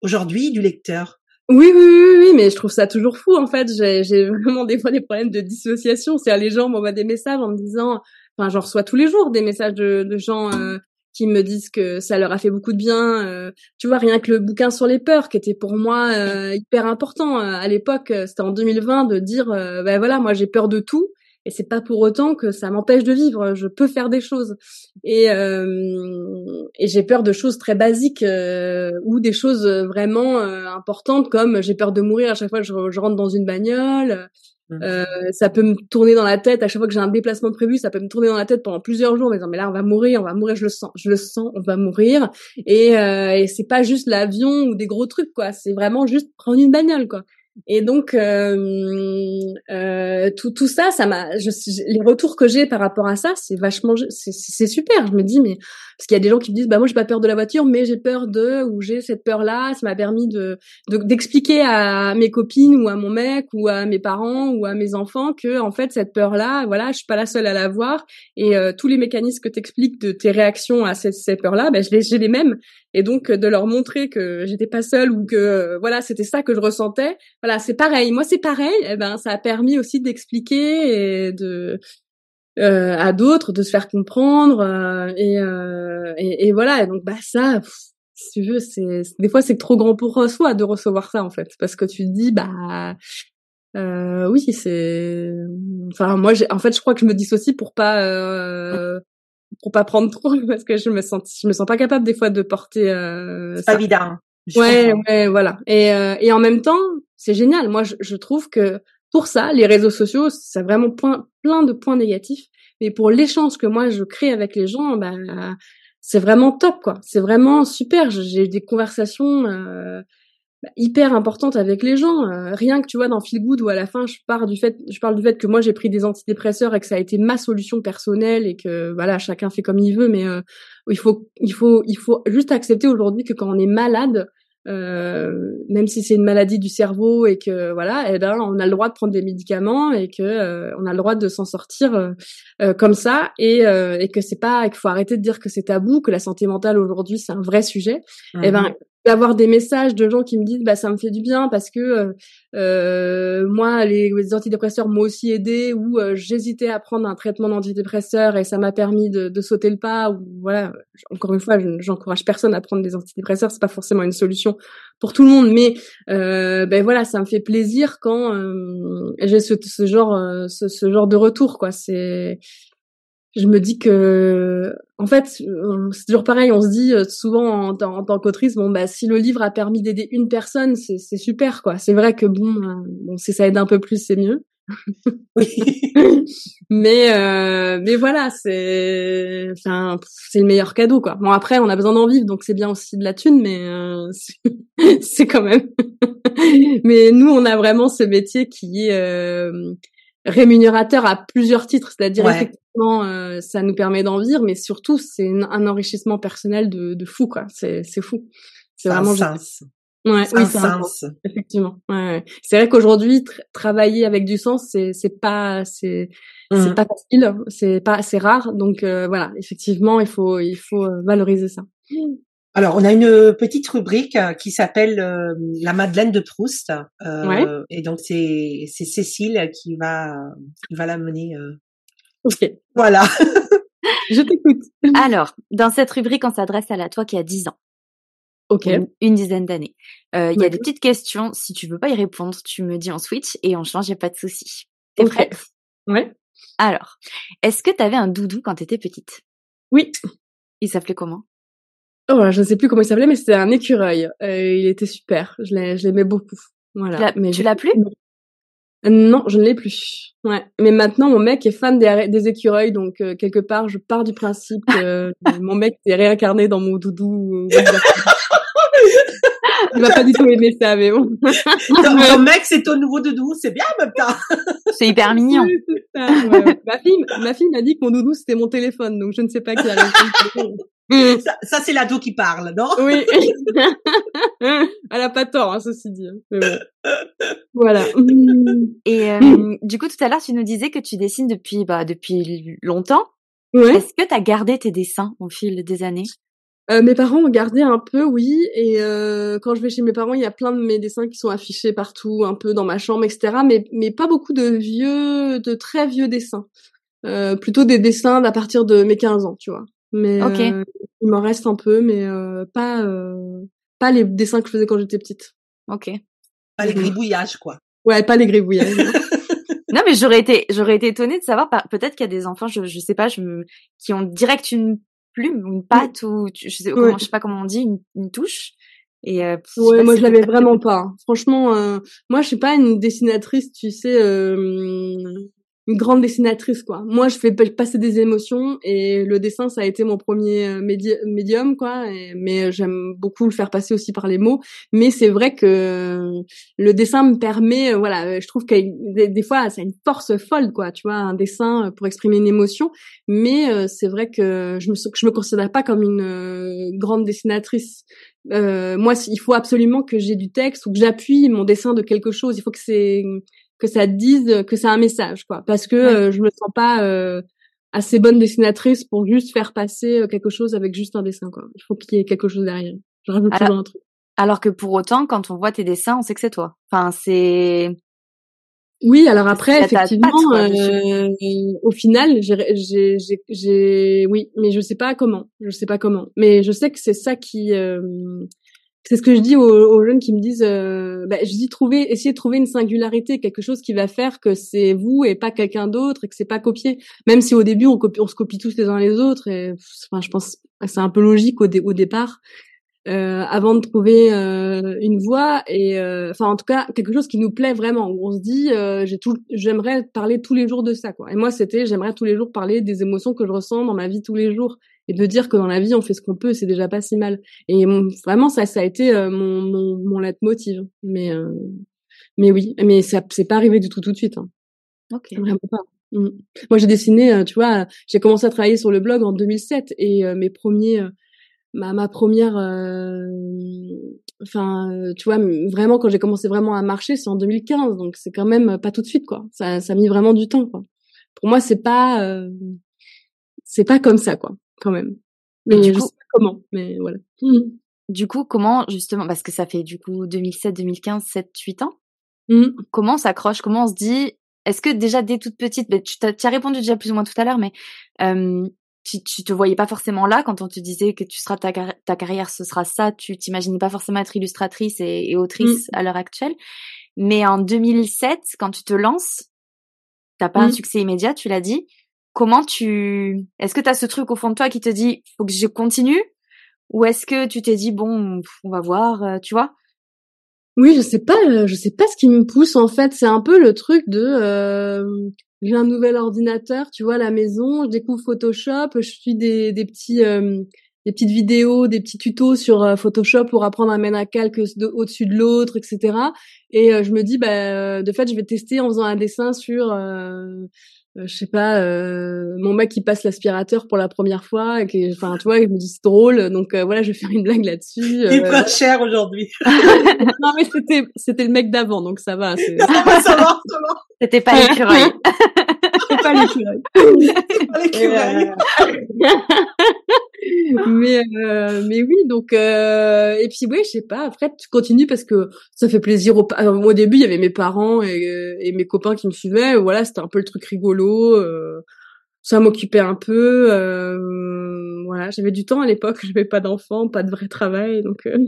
aujourd'hui du lecteur? Oui, oui, oui, oui, mais je trouve ça toujours fou. En fait, j'ai vraiment des fois des problèmes de dissociation. C'est-à-dire les gens m'envoient des messages en me disant, enfin, j'en reçois tous les jours des messages de, de gens euh, qui me disent que ça leur a fait beaucoup de bien. Euh, tu vois, rien que le bouquin sur les peurs, qui était pour moi euh, hyper important euh, à l'époque, c'était en 2020, de dire, ben voilà, moi j'ai peur de tout, et c'est pas pour autant que ça m'empêche de vivre. Je peux faire des choses, et, et j'ai peur de choses très basiques ou des choses vraiment importantes, comme j'ai peur de mourir à chaque fois que je, je rentre dans une bagnole. Mmh. Euh, ça peut me tourner dans la tête à chaque fois que j'ai un déplacement prévu, ça peut me tourner dans la tête pendant plusieurs jours, mais disant mais là on va mourir, on va mourir, je le sens, je le sens, on va mourir. Et, euh, et c'est pas juste l'avion ou des gros trucs quoi, c'est vraiment juste prendre une bagnole quoi. Et donc euh, euh, tout tout ça, ça m'a, les retours que j'ai par rapport à ça, c'est vachement, c'est super. Je me dis mais parce qu'il y a des gens qui me disent bah moi j'ai pas peur de la voiture, mais j'ai peur de ou j'ai cette peur là. Ça m'a permis de d'expliquer à mes copines ou à mon mec ou à mes parents ou à mes enfants que en fait cette peur là, voilà, je suis pas la seule à l'avoir et euh, tous les mécanismes que t'expliques de tes réactions à cette, cette peur là, ben je les j'ai les mêmes et donc de leur montrer que j'étais pas seule ou que voilà c'était ça que je ressentais voilà, c'est pareil. Moi, c'est pareil. Eh ben, ça a permis aussi d'expliquer et de euh, à d'autres de se faire comprendre euh, et, euh, et, voilà. Donc, bah ça, si tu veux, c'est des fois c'est trop grand pour soi de recevoir ça en fait, parce que tu te dis bah euh, oui, c'est. Enfin, moi, j'ai. En fait, je crois que je me dissocie pour pas euh, pour pas prendre trop, parce que je me sens, je me sens pas capable des fois de porter. Euh, c'est pas évident. Ouais, ouais, voilà. Et et en même temps, c'est génial. Moi, je, trouve que pour ça, les réseaux sociaux, c'est vraiment plein de points négatifs. Mais pour l'échange que moi je crée avec les gens, bah, c'est vraiment top, quoi. C'est vraiment super. J'ai des conversations euh, bah, hyper importantes avec les gens. Euh, rien que tu vois dans Feel Good où à la fin je parle du fait, je parle du fait que moi j'ai pris des antidépresseurs et que ça a été ma solution personnelle et que voilà chacun fait comme il veut, mais euh, il faut il faut il faut juste accepter aujourd'hui que quand on est malade euh, même si c'est une maladie du cerveau et que voilà, eh ben on a le droit de prendre des médicaments et que euh, on a le droit de s'en sortir euh, comme ça et, et que c'est pas qu'il faut arrêter de dire que c'est tabou, que la santé mentale aujourd'hui c'est un vrai sujet. Et eh ben mmh d'avoir des messages de gens qui me disent bah ça me fait du bien parce que euh, euh moi les, antidépresseurs m'ont aussi aidé ou euh, j'hésitais à prendre un traitement d'antidépresseur et ça m'a permis de, de, sauter le pas ou voilà encore une fois j'encourage personne à prendre des antidépresseurs c'est pas forcément une solution pour tout le monde mais euh, ben voilà ça me fait plaisir quand euh, j'ai ce, ce genre ce, ce genre de retour quoi. C'est je me dis que en fait c'est toujours pareil on se dit euh, souvent en, en, tant qu'autrice bon bah si le livre a permis d'aider une personne c'est c'est super quoi. C'est vrai que bon euh, bon si ça aide un peu plus c'est mieux. Mais euh, mais voilà c'est enfin c'est le meilleur cadeau quoi. Bon après on a besoin d'en vivre donc c'est bien aussi de la thune mais euh, c'est quand même mais nous on a vraiment ce métier qui est rémunérateur à plusieurs titres, c'est-à-dire effectivement euh, ça nous permet d'en vivre, mais surtout c'est un enrichissement personnel de, de fou quoi. C'est c'est fou. C'est vraiment un sens. Ouais, oui, c'est sens. Effectivement. Ouais, C'est vrai qu'aujourd'hui travailler avec du sens c'est c'est pas c'est c'est mmh. pas facile, c'est pas c'est rare. Donc euh, voilà, effectivement il faut il faut euh, valoriser ça. Alors, on a une petite rubrique qui s'appelle la Madeleine de Proust. Euh, Et donc, c'est c'est Cécile qui va qui va la mener. Ok. Voilà. Je t'écoute. Alors, dans cette rubrique, on s'adresse à la toi qui a 10 ans. Ok. Une, dizaine d'années. Il y a des petites questions. Si tu veux pas y répondre, tu me dis en switch et on change, y a pas de souci. T'es prête? Ouais. Alors, est-ce que tu avais un doudou quand tu étais petite? Oui. Il s'appelait comment? Oh, je ne sais plus comment il s'appelait, mais c'était un écureuil. Euh, il était super. Je l'aimais beaucoup. Voilà. mais tu l'as plus Non, je ne l'ai plus. Ouais. Mais maintenant, mon mec est fan des, des écureuils, donc euh, quelque part, je pars du principe que mon mec est réincarné dans mon doudou. Il va pas du tout aimer ça, mais bon. ton, mec, c'est ton nouveau doudou, c'est bien en même temps. C'est hyper mignon. Ma fille, ma fille m'a dit que mon doudou c'était mon téléphone, donc je ne sais pas qui a ça, ça c'est l'ado qui parle, non? Oui. Elle a pas tort, hein, ceci dit. Mais bon. Voilà. Et euh, du coup, tout à l'heure, tu nous disais que tu dessines depuis bah depuis longtemps. Ouais. Est-ce que tu as gardé tes dessins au fil des années? Euh, mes parents ont gardé un peu, oui. Et euh, quand je vais chez mes parents, il y a plein de mes dessins qui sont affichés partout, un peu dans ma chambre, etc. Mais, mais pas beaucoup de vieux, de très vieux dessins. Euh, plutôt des dessins d'à partir de mes 15 ans, tu vois. Mais euh, il m'en reste un peu, mais euh, pas pas les dessins que je faisais quand j'étais petite. Ok. Pas les gribouillages, quoi. Ouais, pas les gribouillages. non, mais j'aurais été j'aurais été étonnée de savoir. Peut-être qu'il y a des enfants, je je sais pas, je, qui ont direct une plume une patte ou je sais comment je sais pas comment on dit une, une touche et euh, ouais moi je l'avais vraiment pas hein. franchement euh, moi je suis pas une dessinatrice tu sais euh, une grande dessinatrice quoi. Moi je fais passer des émotions et le dessin ça a été mon premier euh, médium quoi. mais j'aime beaucoup le faire passer aussi par les mots. Mais c'est vrai que le dessin me permet, euh, voilà, je trouve que des, fois ça a une force folle quoi. Tu vois un dessin pour exprimer une émotion. Mais euh, c'est vrai que je me me considère pas comme une grande dessinatrice. Euh, moi, il faut absolument que j'ai du texte ou que j'appuie mon dessin de quelque chose. Il faut que c'est que ça dise que c'est un message quoi. Parce que euh, je me sens pas euh, assez bonne dessinatrice pour juste faire passer euh, quelque chose avec juste un dessin quoi. Il faut qu'il y ait quelque chose derrière. Je rajoute alors, toujours un truc. alors que pour autant quand on voit tes dessins on sait que c'est toi. Enfin c'est oui, alors après, effectivement, euh, au final, j'ai, j'ai, j'ai, oui, mais je sais pas comment, je sais pas comment, mais je sais que c'est ça qui, euh, c'est ce que je dis aux, jeunes qui me disent, euh, bah, je dis trouver, essayer de trouver une singularité, quelque chose qui va faire que c'est vous et pas quelqu'un d'autre et que c'est pas copié. Même si au début on, copie, on se copie tous les uns les autres et enfin je pense c'est un peu logique au, au départ. Euh, avant de trouver euh, une voie et euh, enfin en tout cas quelque chose qui nous plaît vraiment où on se dit euh, j'ai tout j'aimerais parler tous les jours de ça quoi et moi c'était j'aimerais tous les jours parler des émotions que je ressens dans ma vie tous les jours et de dire que dans la vie on fait ce qu'on peut c'est déjà pas si mal. Et vraiment ça ça a été euh, mon mon, mon leitmotiv. Mais euh, mais oui mais ça c'est pas arrivé du tout tout de suite hein. ok. Vraiment pas. Mmh. moi j'ai dessiné euh, tu vois j'ai commencé à travailler sur le blog en 2007 et mes premiers ma ma première enfin tu vois vraiment quand j'ai commencé vraiment à marcher c'est en 2015 donc c'est quand même pas tout de suite quoi. Ça ça a mis vraiment du temps quoi. Pour moi c'est pas c'est pas comme ça quoi quand même. Mais du coup, comment, mais voilà. Mmh. Du coup, comment justement, parce que ça fait du coup 2007, 2015, 7, 8 ans. Mmh. Comment on s'accroche Comment on se dit Est-ce que déjà dès toute petite, ben, tu as, répondu déjà plus ou moins tout à l'heure, mais euh, tu, tu te voyais pas forcément là quand on te disait que tu seras ta, ta carrière, ce sera ça. Tu t'imaginais pas forcément être illustratrice et, autrice mmh. à l'heure actuelle. Mais en 2007, quand tu te lances, t'as pas un succès immédiat, tu l'as dit comment tu est-ce que tu as ce truc au fond de toi qui te dit faut que je continue? Ou est-ce que tu t'es dit bon on va voir euh, tu vois? Oui je sais pas euh, je sais pas ce qui me pousse en fait. C'est un peu le truc de euh, j'ai un nouvel ordinateur tu vois à la maison je découvre Photoshop je suis des des petits des petites vidéos, des petits tutos sur Photoshop pour apprendre à mettre un calque au-dessus de l'autre, etc. Et je me dis, bah, de fait, je vais tester en faisant un dessin sur je sais pas, euh, mon mec qui passe l'aspirateur pour la première fois, et qui, enfin, tu vois, il me dit c'est drôle, donc euh, voilà, je vais faire une blague là-dessus. Il euh, prend cher aujourd'hui. non mais c'était c'était le mec d'avant, donc ça va. ça va, ça va, C'était pas l'écureuil. C'est pas l'écureuil. c'est pas l'écureuil. mais euh, mais oui donc euh, et puis oui je sais pas après tu continues parce que ça fait plaisir au, au début il y avait mes parents et, et mes copains qui me suivaient voilà c'était un peu le truc rigolo euh, ça m'occupait un peu euh, voilà j'avais du temps à l'époque j'avais pas d'enfants pas de vrai travail donc euh,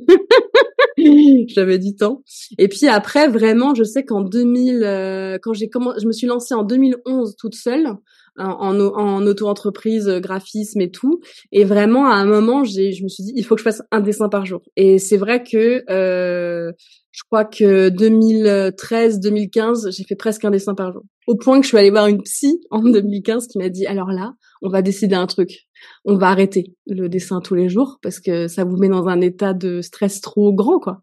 j'avais du temps et puis après vraiment je sais qu'en 2000 euh, quand j'ai commencé je me suis lancée en 2011 toute seule en, en, auto-entreprise, euh, graphisme et tout. Et vraiment, à un moment, j'ai, je me suis dit, il faut que je fasse un dessin par jour. Et c'est vrai que euh, je crois que 2013-2015, j'ai fait presque un dessin par jour. Au point que je suis allée voir une psy en 2015 qui m'a dit, alors là, on va décider un truc. On va arrêter le dessin tous les jours parce que ça vous met dans un état de stress trop grand, quoi.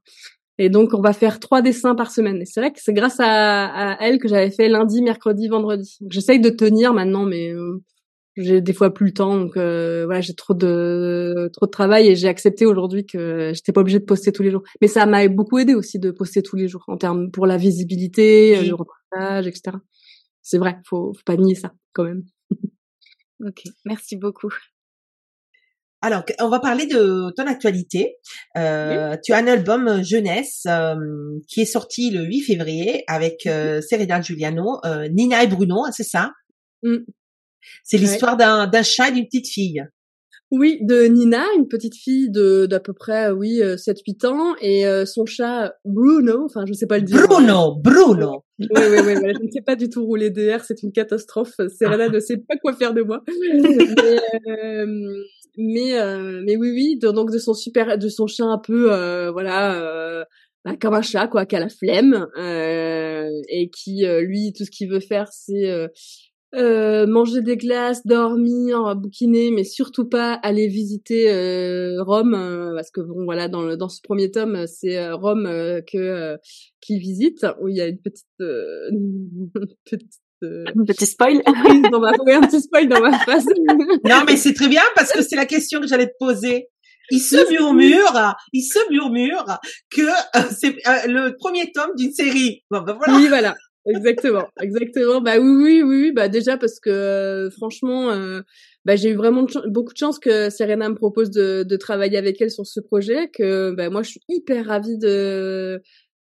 Et donc, on va faire trois dessins par semaine. Et c'est vrai que c'est grâce à, à, elle que j'avais fait lundi, mercredi, vendredi. J'essaye de tenir maintenant, mais euh, j'ai des fois plus le temps. Donc euh, voilà, j'ai trop de trop de travail et j'ai accepté aujourd'hui que j'étais pas obligée de poster tous les jours. Mais ça m'a beaucoup aidé aussi de poster tous les jours en termes pour la visibilité, le reportage, etc. C'est vrai, faut, faut pas nier ça quand même. Ok, merci beaucoup. Alors, on va parler de ton actualité. Euh, Tu as un album euh, jeunesse euh, qui est sorti le 8 février avec euh, Serena Giuliano, euh, Nina et Bruno, c'est ça? Mm. C'est l'histoire d'un chat et d'une petite fille. Oui, de Nina, une petite fille de d'à peu près oui 7 8 ans et euh, son chat Bruno, enfin je sais pas le dire. Bruno, Bruno. Oui oui oui, je ne sais pas du tout rouler DR, c'est une catastrophe. Serena ne sait pas quoi faire de moi. mais, euh, mais, euh, mais oui oui, de, donc de son super de son chien un peu euh, voilà bah, comme un chat quoi qui a la flemme et qui lui tout ce qu'il veut faire c'est euh, manger des glaces, dormir, bouquiner, mais surtout pas aller visiter euh, Rome, euh, parce que bon voilà dans le, dans ce premier tome c'est Rome que qu'il visite où il y a une petite une petite un petit spoil dans ma, oui, un petit spoil dans ma face. non mais c'est très bien parce que c'est la question que j'allais te poser. Il se murmure, il se murmure que c'est le premier tome d'une série. Bon, ben voilà. Oui, voilà exactement, exactement. Bah oui, oui, oui, oui. Bah déjà parce que euh, franchement, euh, bah j'ai eu vraiment beaucoup de chance que Serena me propose de, de travailler avec elle sur ce projet. Que bah moi je suis hyper ravie de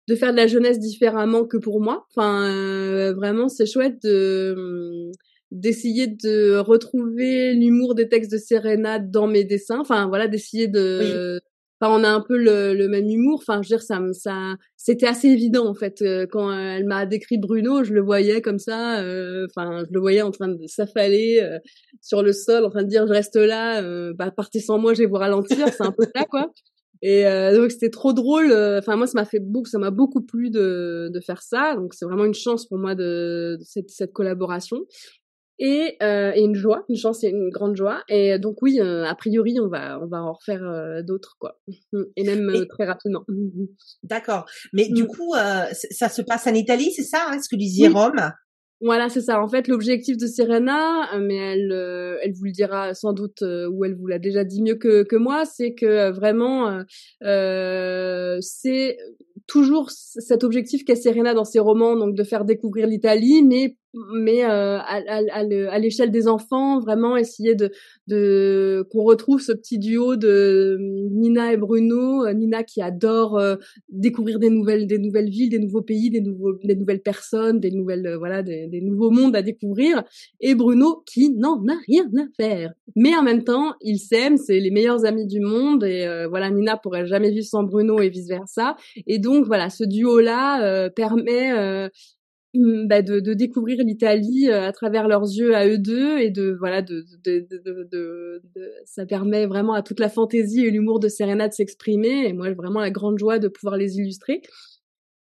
de faire de la jeunesse différemment que pour moi. Enfin, euh, vraiment, c'est chouette de d'essayer de retrouver l'humour des textes de Serena dans mes dessins. Enfin, voilà, d'essayer de Enfin, on a un peu le, le, même humour. Enfin, je veux dire, ça, ça, c'était assez évident en fait euh, quand elle m'a décrit Bruno, je le voyais comme ça. Euh, enfin, je le voyais en train de s'affaler euh, sur le sol, en train de dire je reste là. bah, partez sans moi, je vais vous ralentir. C'est un peu ça, quoi. Et donc c'était trop drôle. Enfin, moi, ça m'a fait beaucoup, ça m'a beaucoup plu de, de faire ça. Donc c'est vraiment une chance pour moi de, de cette, cette collaboration et, euh, et, une joie, une chance et une grande joie. Et donc oui, euh, a priori, on va on va en refaire euh, d'autres quoi, et même très rapidement. D'accord. Mais du mm. coup, ça se passe en Italie, c'est ça, hein, ce que disait Rome? Voilà, c'est ça. En fait, l'objectif de Serena, mais elle, elle vous le dira sans doute, ou elle vous l'a déjà dit mieux que, que moi, c'est que vraiment, euh, c'est toujours cet objectif qu'a Serena dans ses romans, donc de faire découvrir l'Italie, mais mais euh, à, à, l'échelle des enfants, vraiment essayer de, de qu'on retrouve ce petit duo de Nina et Bruno. Euh, Nina qui adore euh, découvrir des nouvelles, des nouvelles villes, des nouveaux pays, des nouveaux, des nouvelles personnes, des nouvelles, voilà, des, des, nouveaux mondes à découvrir. Et Bruno qui n'en a rien à faire. Mais en même temps, ils s'aiment, c'est les meilleurs amis du monde. Et voilà, Nina pourrait jamais vivre sans Bruno et vice versa. Et donc voilà, ce duo là permet bah de, de, découvrir l'Italie euh, à travers leurs yeux à eux deux et de voilà de, de, de, ça permet vraiment à toute la fantaisie et l'humour de Serena de s'exprimer et moi vraiment la grande joie de pouvoir les illustrer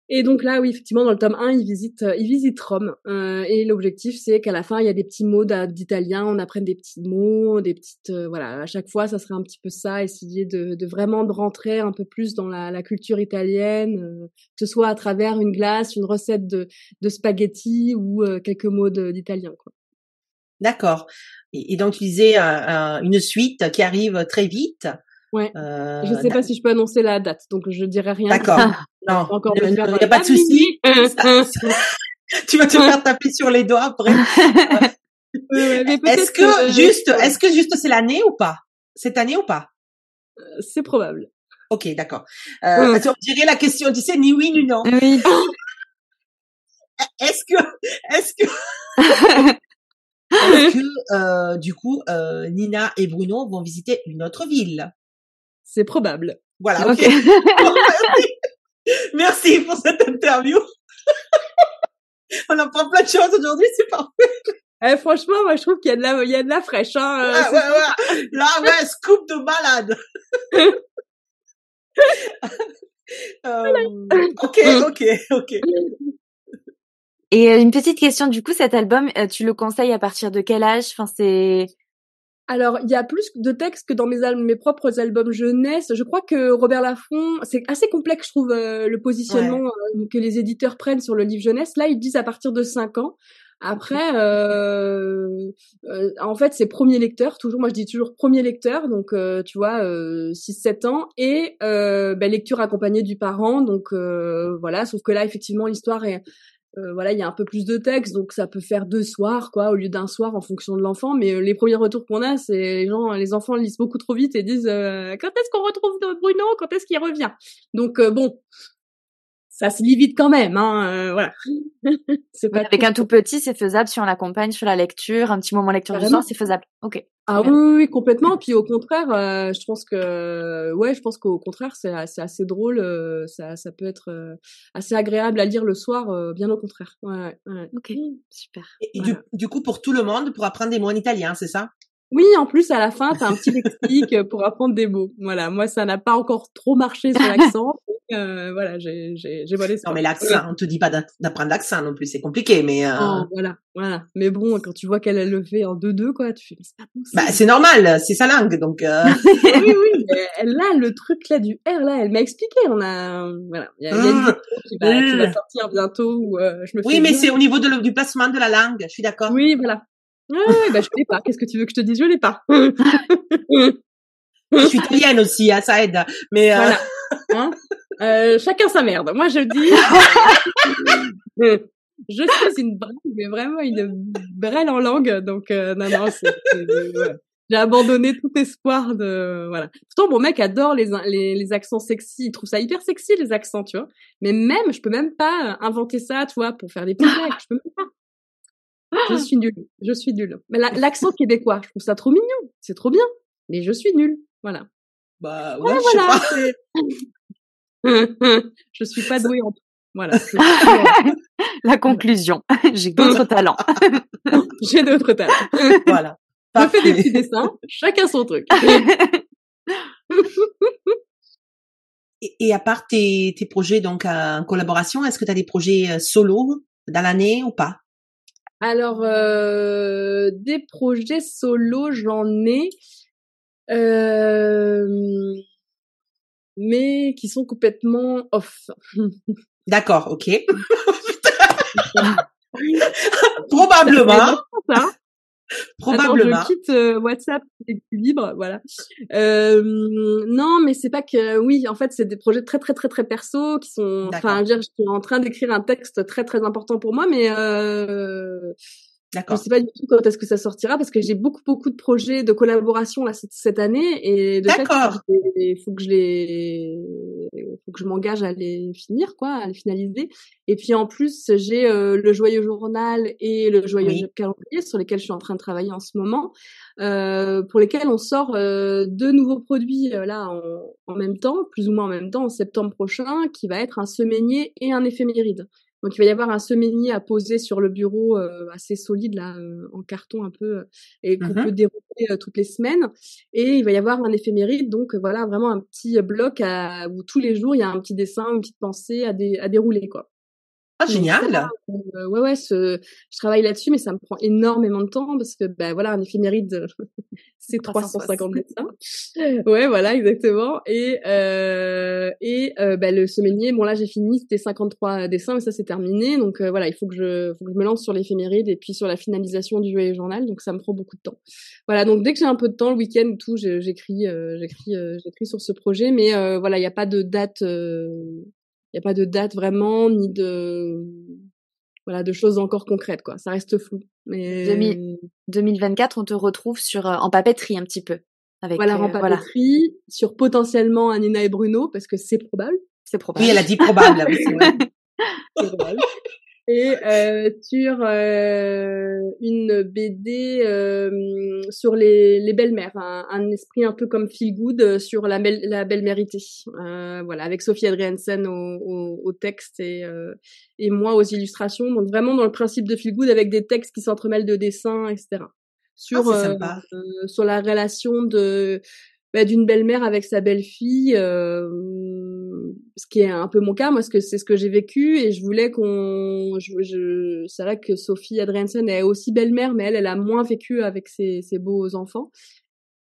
et donc là, oui, effectivement, dans le tome 1, il visite, euh, il visite Rome. Euh, et l'objectif, c'est qu'à la fin, il y a des petits mots d'italien, on apprenne des petits mots, des petites... Euh, voilà, à chaque fois, ça serait un petit peu ça, essayer de, de vraiment de rentrer un peu plus dans la, la culture italienne, que ce soit à travers une glace, une recette de, de spaghetti ou quelques mots d'italien. D'accord. Et, et, donc, tu disais une suite qui arrive très vite. Ouais. Euh, je sais pas si je peux annoncer la date, donc je dirai rien. D'accord. non, il n'y a pas de souci. tu vas te faire taper sur les doigts après. est-ce que juste, est-ce que juste c'est l'année ou pas? Cette année ou pas? C'est probable. Ok, d'accord. Euh, On dirait la question, tu sais, ni oui ni non. Oui. est-ce que, est-ce que, est-ce que, euh, du coup, euh, Nina et Bruno vont visiter une autre ville? C'est probable. Voilà. Ok. Merci pour cette interview. On apprend plein de choses aujourd'hui, c'est parfait. Eh, franchement, moi, je trouve qu'il y a de la, il y a de la fraîche, hein. Euh, ouais, ouais, ouais. Là, ouais, scoop de malade. euh, ok, ok, ok. Et euh, une petite question, du coup, cet album, euh, tu le conseilles à partir de quel âge? Enfin, c'est alors, il y a plus de textes que dans mes, mes propres albums jeunesse. Je crois que Robert Laffont, c'est assez complexe, je trouve, euh, le positionnement euh, que les éditeurs prennent sur le livre jeunesse. Là, ils disent à partir de 5 ans. Après, euh, en fait, c'est premier lecteur. Toujours, moi, je dis toujours premier lecteur. Donc, tu vois, 6-7 ans. Et ben, lecture accompagnée du parent. Donc, voilà. Sauf que là, effectivement, l'histoire est euh, voilà, il y a un peu plus de texte, donc ça peut faire deux soirs, quoi, au lieu d'un soir en fonction de l'enfant. Mais euh, les premiers retours qu'on a, c'est les gens, les enfants lisent beaucoup trop vite et disent euh, quand est-ce qu'on retrouve Bruno, quand est-ce qu'il revient? Donc bon, ça se lit vite quand même, hein, voilà. c'est pas avec un tout petit, c'est faisable si on l'accompagne sur la lecture, un petit moment lecture du soir, c'est faisable. Ok. Ah oui, oui, complètement. Puis au contraire, euh, je pense que, ouais, je pense qu'au contraire, c'est assez, assez drôle. Euh, ça, ça peut être euh, assez agréable à lire le soir, bien au contraire. Ouais, ouais. Ok, super. Et, du, du, coup, pour tout le monde, pour apprendre des mots en italien, c'est ça? Oui, en plus, à la fin, t'as un petit lexique pour apprendre des mots. Voilà, moi, ça n'a pas encore trop marché sur l'accent. Euh, voilà, j'ai, volé ça. Non, mais l'accent, on te dit pas d'apprendre l'accent non plus, c'est compliqué, mais. Euh... Oh, voilà, voilà. Mais bon, quand tu vois qu'elle a le fait en deux-deux, quoi, tu fais, c'est pas possible. Bah, c'est normal, c'est sa langue, donc. Euh... oui, oui, elle a le truc là du R, là, elle m'a expliqué, on a, voilà, il y a, y a une ah. qui va, qui va sortir bientôt où euh, je me Oui, mais c'est au niveau de du placement de la langue, je suis d'accord. Oui, voilà. Ouais, bah, je l'ai pas. Qu'est-ce que tu veux que je te dise? Je l'ai pas. je suis italienne aussi, hein, ça aide. Mais, euh... voilà. Hein? Euh, chacun sa merde. Moi, je dis, je suis une brêle, mais vraiment une brêle en langue. Donc, euh, non, non, c'est, j'ai abandonné tout espoir de, voilà. Pourtant, mon mec adore les, les, les accents sexy. Il trouve ça hyper sexy, les accents, tu vois. Mais même, je peux même pas inventer ça, tu vois, pour faire des petits Je peux même pas. Je suis nulle. Je suis nulle. Mais l'accent québécois, je trouve ça trop mignon. C'est trop bien. Mais je suis nulle. Voilà. Bah ouais, voilà, je je suis pas douée en tout. Voilà. La conclusion. J'ai d'autres talents. J'ai d'autres talents. Voilà. Je fais des petits dessins. Chacun son truc. et, à part tes, tes projets donc en collaboration, est-ce que tu as des projets euh, solo dans l'année ou pas? Alors euh, des projets solo, j'en ai. Euh, mais qui sont complètement off. D'accord, ok. Probablement. Probablement. Attends, je quitte euh, WhatsApp libre, voilà. Euh, non, mais c'est pas que oui, en fait, c'est des projets très très très très perso qui sont. Enfin, je suis en train d'écrire un texte très très important pour moi, mais euh, D'accord. Je sais pas du tout quand est-ce que ça sortira parce que j'ai beaucoup beaucoup de projets de collaboration là cette, cette année et de D'accord. il faut que je les faut que je m'engage à les finir quoi, à les finaliser. Et puis en plus, j'ai euh, le joyeux journal et le joyeux calendrier sur lesquels je suis en train de travailler en ce moment euh, pour lesquels on sort euh, deux nouveaux produits euh, là en, en même temps, plus ou moins en même temps en septembre prochain qui va être un semainier et un éphéméride. Donc il va y avoir un semainier à poser sur le bureau euh, assez solide là euh, en carton un peu euh, et qu'on mmh peut dérouler toutes les semaines et il va y avoir un éphéméride donc voilà vraiment un petit bloc à, où tous les jours il y a un petit dessin, une petite pensée à, dé, à dérouler quoi. Ah génial. Euh, ouais ouais, ce, je travaille là-dessus, mais ça me prend énormément de temps parce que ben voilà, un éphéméride, c'est 350 dessins. Ouais voilà exactement. Et euh, et euh, ben, le semainier, bon là j'ai fini, c'était 53 dessins, mais ça c'est terminé. Donc euh, voilà, il faut que je faut que je me lance sur l'éphéméride et puis sur la finalisation du journal. Donc ça me prend beaucoup de temps. Voilà donc dès que j'ai un peu de temps le week-end tout, j'écris j'écris j'écris sur ce projet, mais voilà il n'y a pas de date n'y a pas de date vraiment, ni de voilà, de choses encore concrètes, quoi. Ça reste flou. Mais 2024, on te retrouve sur en papeterie un petit peu. Avec, voilà, en papeterie, sur potentiellement Anina et Bruno, parce que c'est probable. C'est probable. Oui, elle a dit probable, oui, c'est probable et euh, sur euh, une BD euh, sur les, les belles-mères, un, un, esprit un peu comme Feel Good euh, sur la, belle, la belle-mérité. Euh, voilà, avec Sophie Adriansen au, au, au texte et, euh, et moi aux illustrations. Donc vraiment dans le principe de Feel Good avec des textes qui s'entremêlent de dessins, etc. Sur, ah, sur la relation de bah, d'une belle-mère avec sa belle-fille, euh, ce qui est un peu mon cas, moi, ce que c'est ce que j'ai vécu et je voulais qu'on, je, je c'est vrai que Sophie Adriansen est aussi belle-mère, mais elle, elle a moins vécu avec ses, ses beaux enfants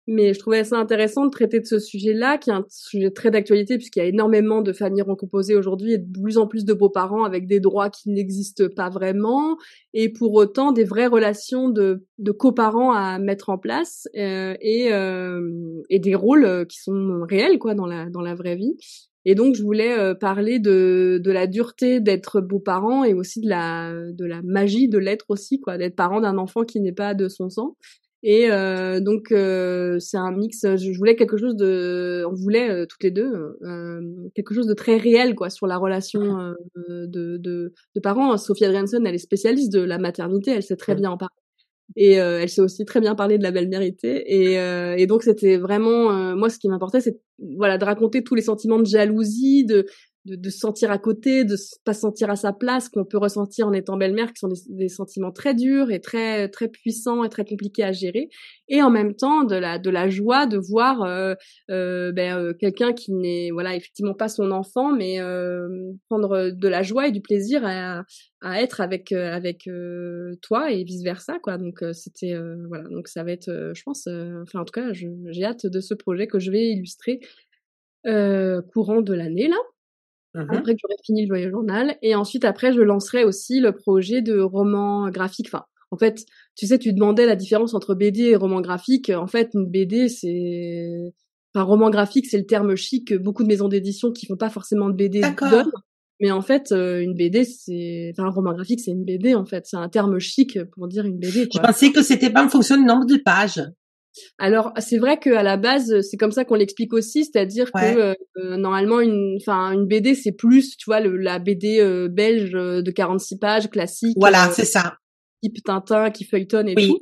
mais je trouvais ça intéressant de traiter de ce sujet-là, qui est un sujet très d'actualité, puisqu'il y a énormément de familles recomposées aujourd'hui et de plus en plus de beaux-parents avec des droits qui n'existent pas vraiment, et pour autant des vraies relations de, de coparents à mettre en place, euh, et, euh, et des rôles euh, qui sont réels quoi dans la, dans la vraie vie. Et donc je voulais euh, parler de, de la dureté d'être beau-parent et aussi de la, de la magie de l'être aussi, quoi, d'être parent d'un enfant qui n'est pas de son sang. Et euh, donc euh, c'est un mix. Je, voulais quelque chose de, on voulait euh, toutes les deux euh, quelque chose de très réel quoi sur la relation euh, de, de, de, parents. Sophie Adrianson, elle est spécialiste de la maternité, elle sait très bien en parler. Et elle sait aussi très bien parler de la belle-mérité. Et, et donc c'était vraiment moi ce qui m'importait, c'est voilà de raconter tous les sentiments de jalousie, de de, de se sentir à côté, de pas se sentir à sa place, qu'on peut ressentir en étant belle-mère, qui sont des, sentiments très durs et très très puissants et très compliqués à gérer, et en même temps de la de la joie de voir euh, euh, ben, euh, quelqu'un qui n'est voilà effectivement pas son enfant, mais prendre de la joie et du plaisir à, à être avec avec toi et vice versa quoi. Donc c'était voilà donc ça va être je pense enfin en tout cas j'ai hâte de ce projet que je vais illustrer courant de l'année là. Mmh après que j'aurai fini le joyeux journal. Et ensuite, après, je lancerai aussi le projet de roman graphique. Enfin, en fait, tu sais, tu demandais la différence entre BD et roman graphique. En fait, une BD, c'est... Enfin, roman graphique, c'est le terme chic que beaucoup de maisons d'édition qui font pas forcément de BD donnent. Mais en fait, euh, une BD, c'est, enfin, un roman graphique, c'est une BD, en fait. C'est un terme chic pour dire une BD, quoi. Je pensais que c'était pas en fonction du nombre de pages? Alors c'est vrai qu'à la base c'est comme ça qu'on l'explique aussi, c'est-à-dire que euh, euh, normalement une, enfin une BD c'est plus, tu vois, le, la BD euh, belge de 46 pages classique. Voilà, c'est ça. Type Tintin qui feuilletonne et tout.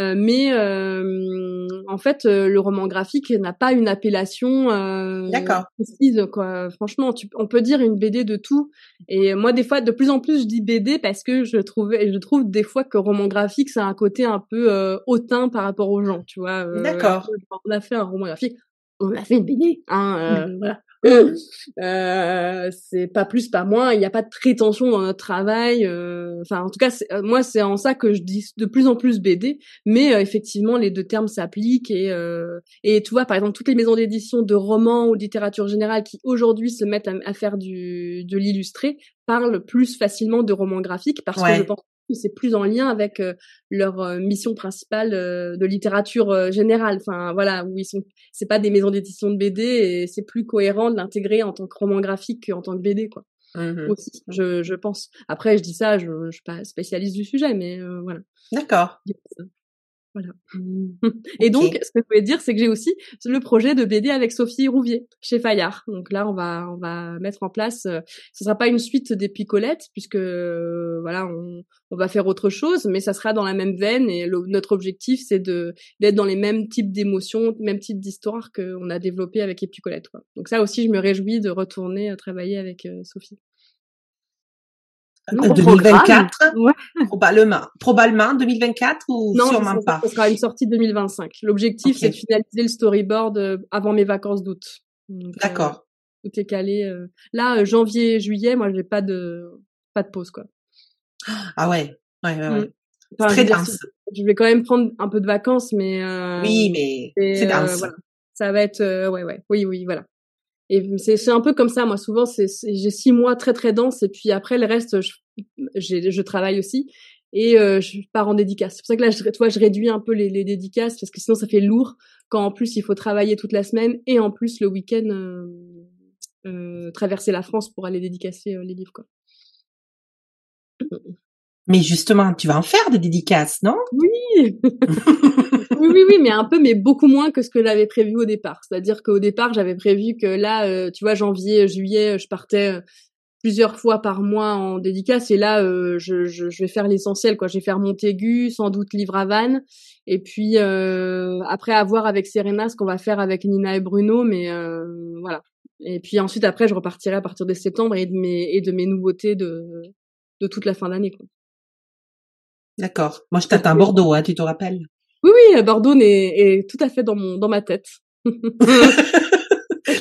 Euh, mais euh, en fait, euh, le roman graphique n'a pas une appellation précise. Quoi. Franchement, tu, on peut dire une BD de tout. Et moi, des fois, de plus en plus, je dis BD parce que je trouvais, je trouve des fois que roman graphique, ça a un côté un peu hautain par rapport aux gens. Tu vois. D'accord. On a fait un roman graphique. On a fait une BD. Hein, mmh. voilà. Euh, c'est pas plus, pas moins. Il n'y a pas de prétention dans notre travail. Euh, enfin, en tout cas, euh, moi, c'est en ça que je dis de plus en plus BD. Mais effectivement, les deux termes s'appliquent et et tu vois, par exemple, toutes les maisons d'édition de romans ou de littérature générale qui aujourd'hui se mettent à, faire du de l'illustré parlent plus facilement de romans graphiques parce que je pense c'est plus en lien avec euh, leur euh, mission principale euh, de littérature générale. Enfin voilà, où ils sont, c'est pas des maisons d'édition de BD et c'est plus cohérent de l'intégrer en tant que roman graphique qu'en tant que BD quoi. Mmh Aussi, je, je pense. Après, je dis ça, je, je suis pas spécialiste du sujet, mais voilà. D'accord. Voilà. Et donc, ce que je voulais dire, c'est que j'ai aussi le projet de BD avec Sophie Rouvier chez Fayard. Donc là, on va on va mettre en place. Euh, ce sera pas une suite des picolettes puisque euh, voilà, on, on va faire autre chose, mais ça sera dans la même veine. Et notre objectif, c'est de d'être dans les mêmes types d'émotions, mêmes types d'histoires qu'on a développé avec les picolettes. Quoi. Donc ça aussi, je me réjouis de retourner euh, travailler avec Sophie. 2024 ouais. probablement. Probablement 2024 ou non, sûrement pas? ce sera une sortie 2025 l'objectif c'est de finaliser le storyboard euh, avant mes vacances d'août. D'accord euh, tout est calé euh. là janvier juillet moi j'ai pas de pas de pause quoi. Ah ouais. Ouais ouais, ouais. Mmh. très dense. je vais quand même prendre un peu de vacances mais oui mais c'est dense. voilà. ça va être ouais ouais. Oui oui voilà et c'est un peu comme ça, moi. Souvent, c'est j'ai six mois très très denses et puis après le reste, je, je travaille aussi et euh, je pars en dédicace. C'est pour ça que là, je, toi, je réduis un peu les, les, dédicaces parce que sinon ça fait lourd quand en plus il faut travailler toute la semaine et en plus le week-end euh, euh, traverser la France pour aller dédicacer euh, les livres quoi. Mais justement, tu vas en faire des dédicaces, non? Oui. oui, oui, oui, mais un peu, mais beaucoup moins que ce que j'avais prévu au départ. C'est-à-dire qu'au départ, j'avais prévu que là, euh, tu vois, janvier, juillet, je partais euh, plusieurs fois par mois en dédicace et là, euh, je, je, je, vais faire l'essentiel, quoi. Je vais faire Montaigu, sans doute Livre à Vannes, et puis après avoir avec Serena ce qu'on va faire avec Nina et Bruno, mais voilà. Et puis ensuite, après, je repartirai à partir de septembre et de mes et de mes nouveautés de de toute la fin d'année, quoi. D'accord. Moi, je t'attends à Bordeaux, hein, tu te rappelles? Oui, oui, Bordeaux est, est tout à fait dans mon dans ma tête.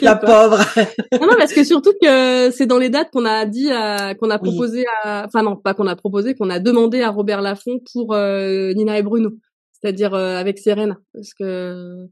la pauvre. non, non, parce que surtout que c'est dans les dates qu'on a dit, qu'on a proposé à, enfin non, pas qu'on a proposé, qu'on a demandé à Robert Laffont pour euh, Nina et Bruno, c'est-à-dire euh, avec Serena, parce que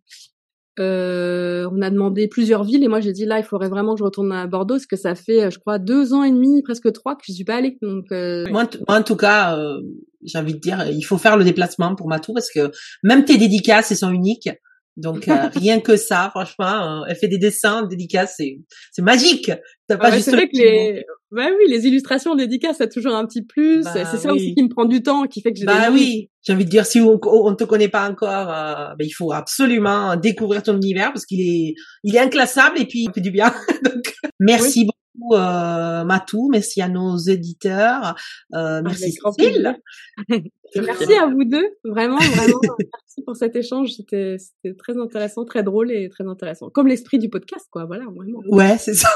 euh, on a demandé plusieurs villes et moi j'ai dit là il faudrait vraiment que je retourne à Bordeaux parce que ça fait je crois deux ans et demi presque trois que je suis pas allée. Donc euh... moi, en tout cas euh, j'ai envie de dire il faut faire le déplacement pour Matou parce que même tes dédicaces sont uniques donc euh, rien que ça franchement elle fait des dessins dédicaces c'est c'est magique. T'as pas juste c'est vrai que les bah oui les illustrations dédicaces ça a toujours un petit plus. Bah c'est ça aussi qui me prend du temps qui fait que j'ai bah oui. j'ai envie de dire, si on, ne te connaît pas encore, euh, ben, il faut absolument découvrir ton univers parce qu'il est, il est inclassable et puis il fait du bien. Donc, merci beaucoup, euh, Matou. Merci à nos éditeurs. Euh, merci Cécile. merci à vous deux. Vraiment, vraiment. merci pour cet échange. C'était, c'était très intéressant, très drôle et très intéressant. Comme l'esprit du podcast, quoi. Voilà, vraiment. Ouais, c'est ça.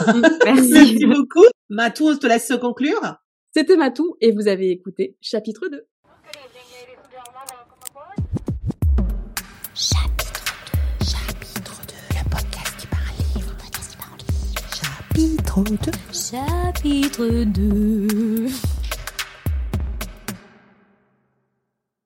merci. merci beaucoup. Matou, on te laisse conclure. C'était Matou et vous avez écouté chapitre 2. Chapitre 2. Chapitre 2.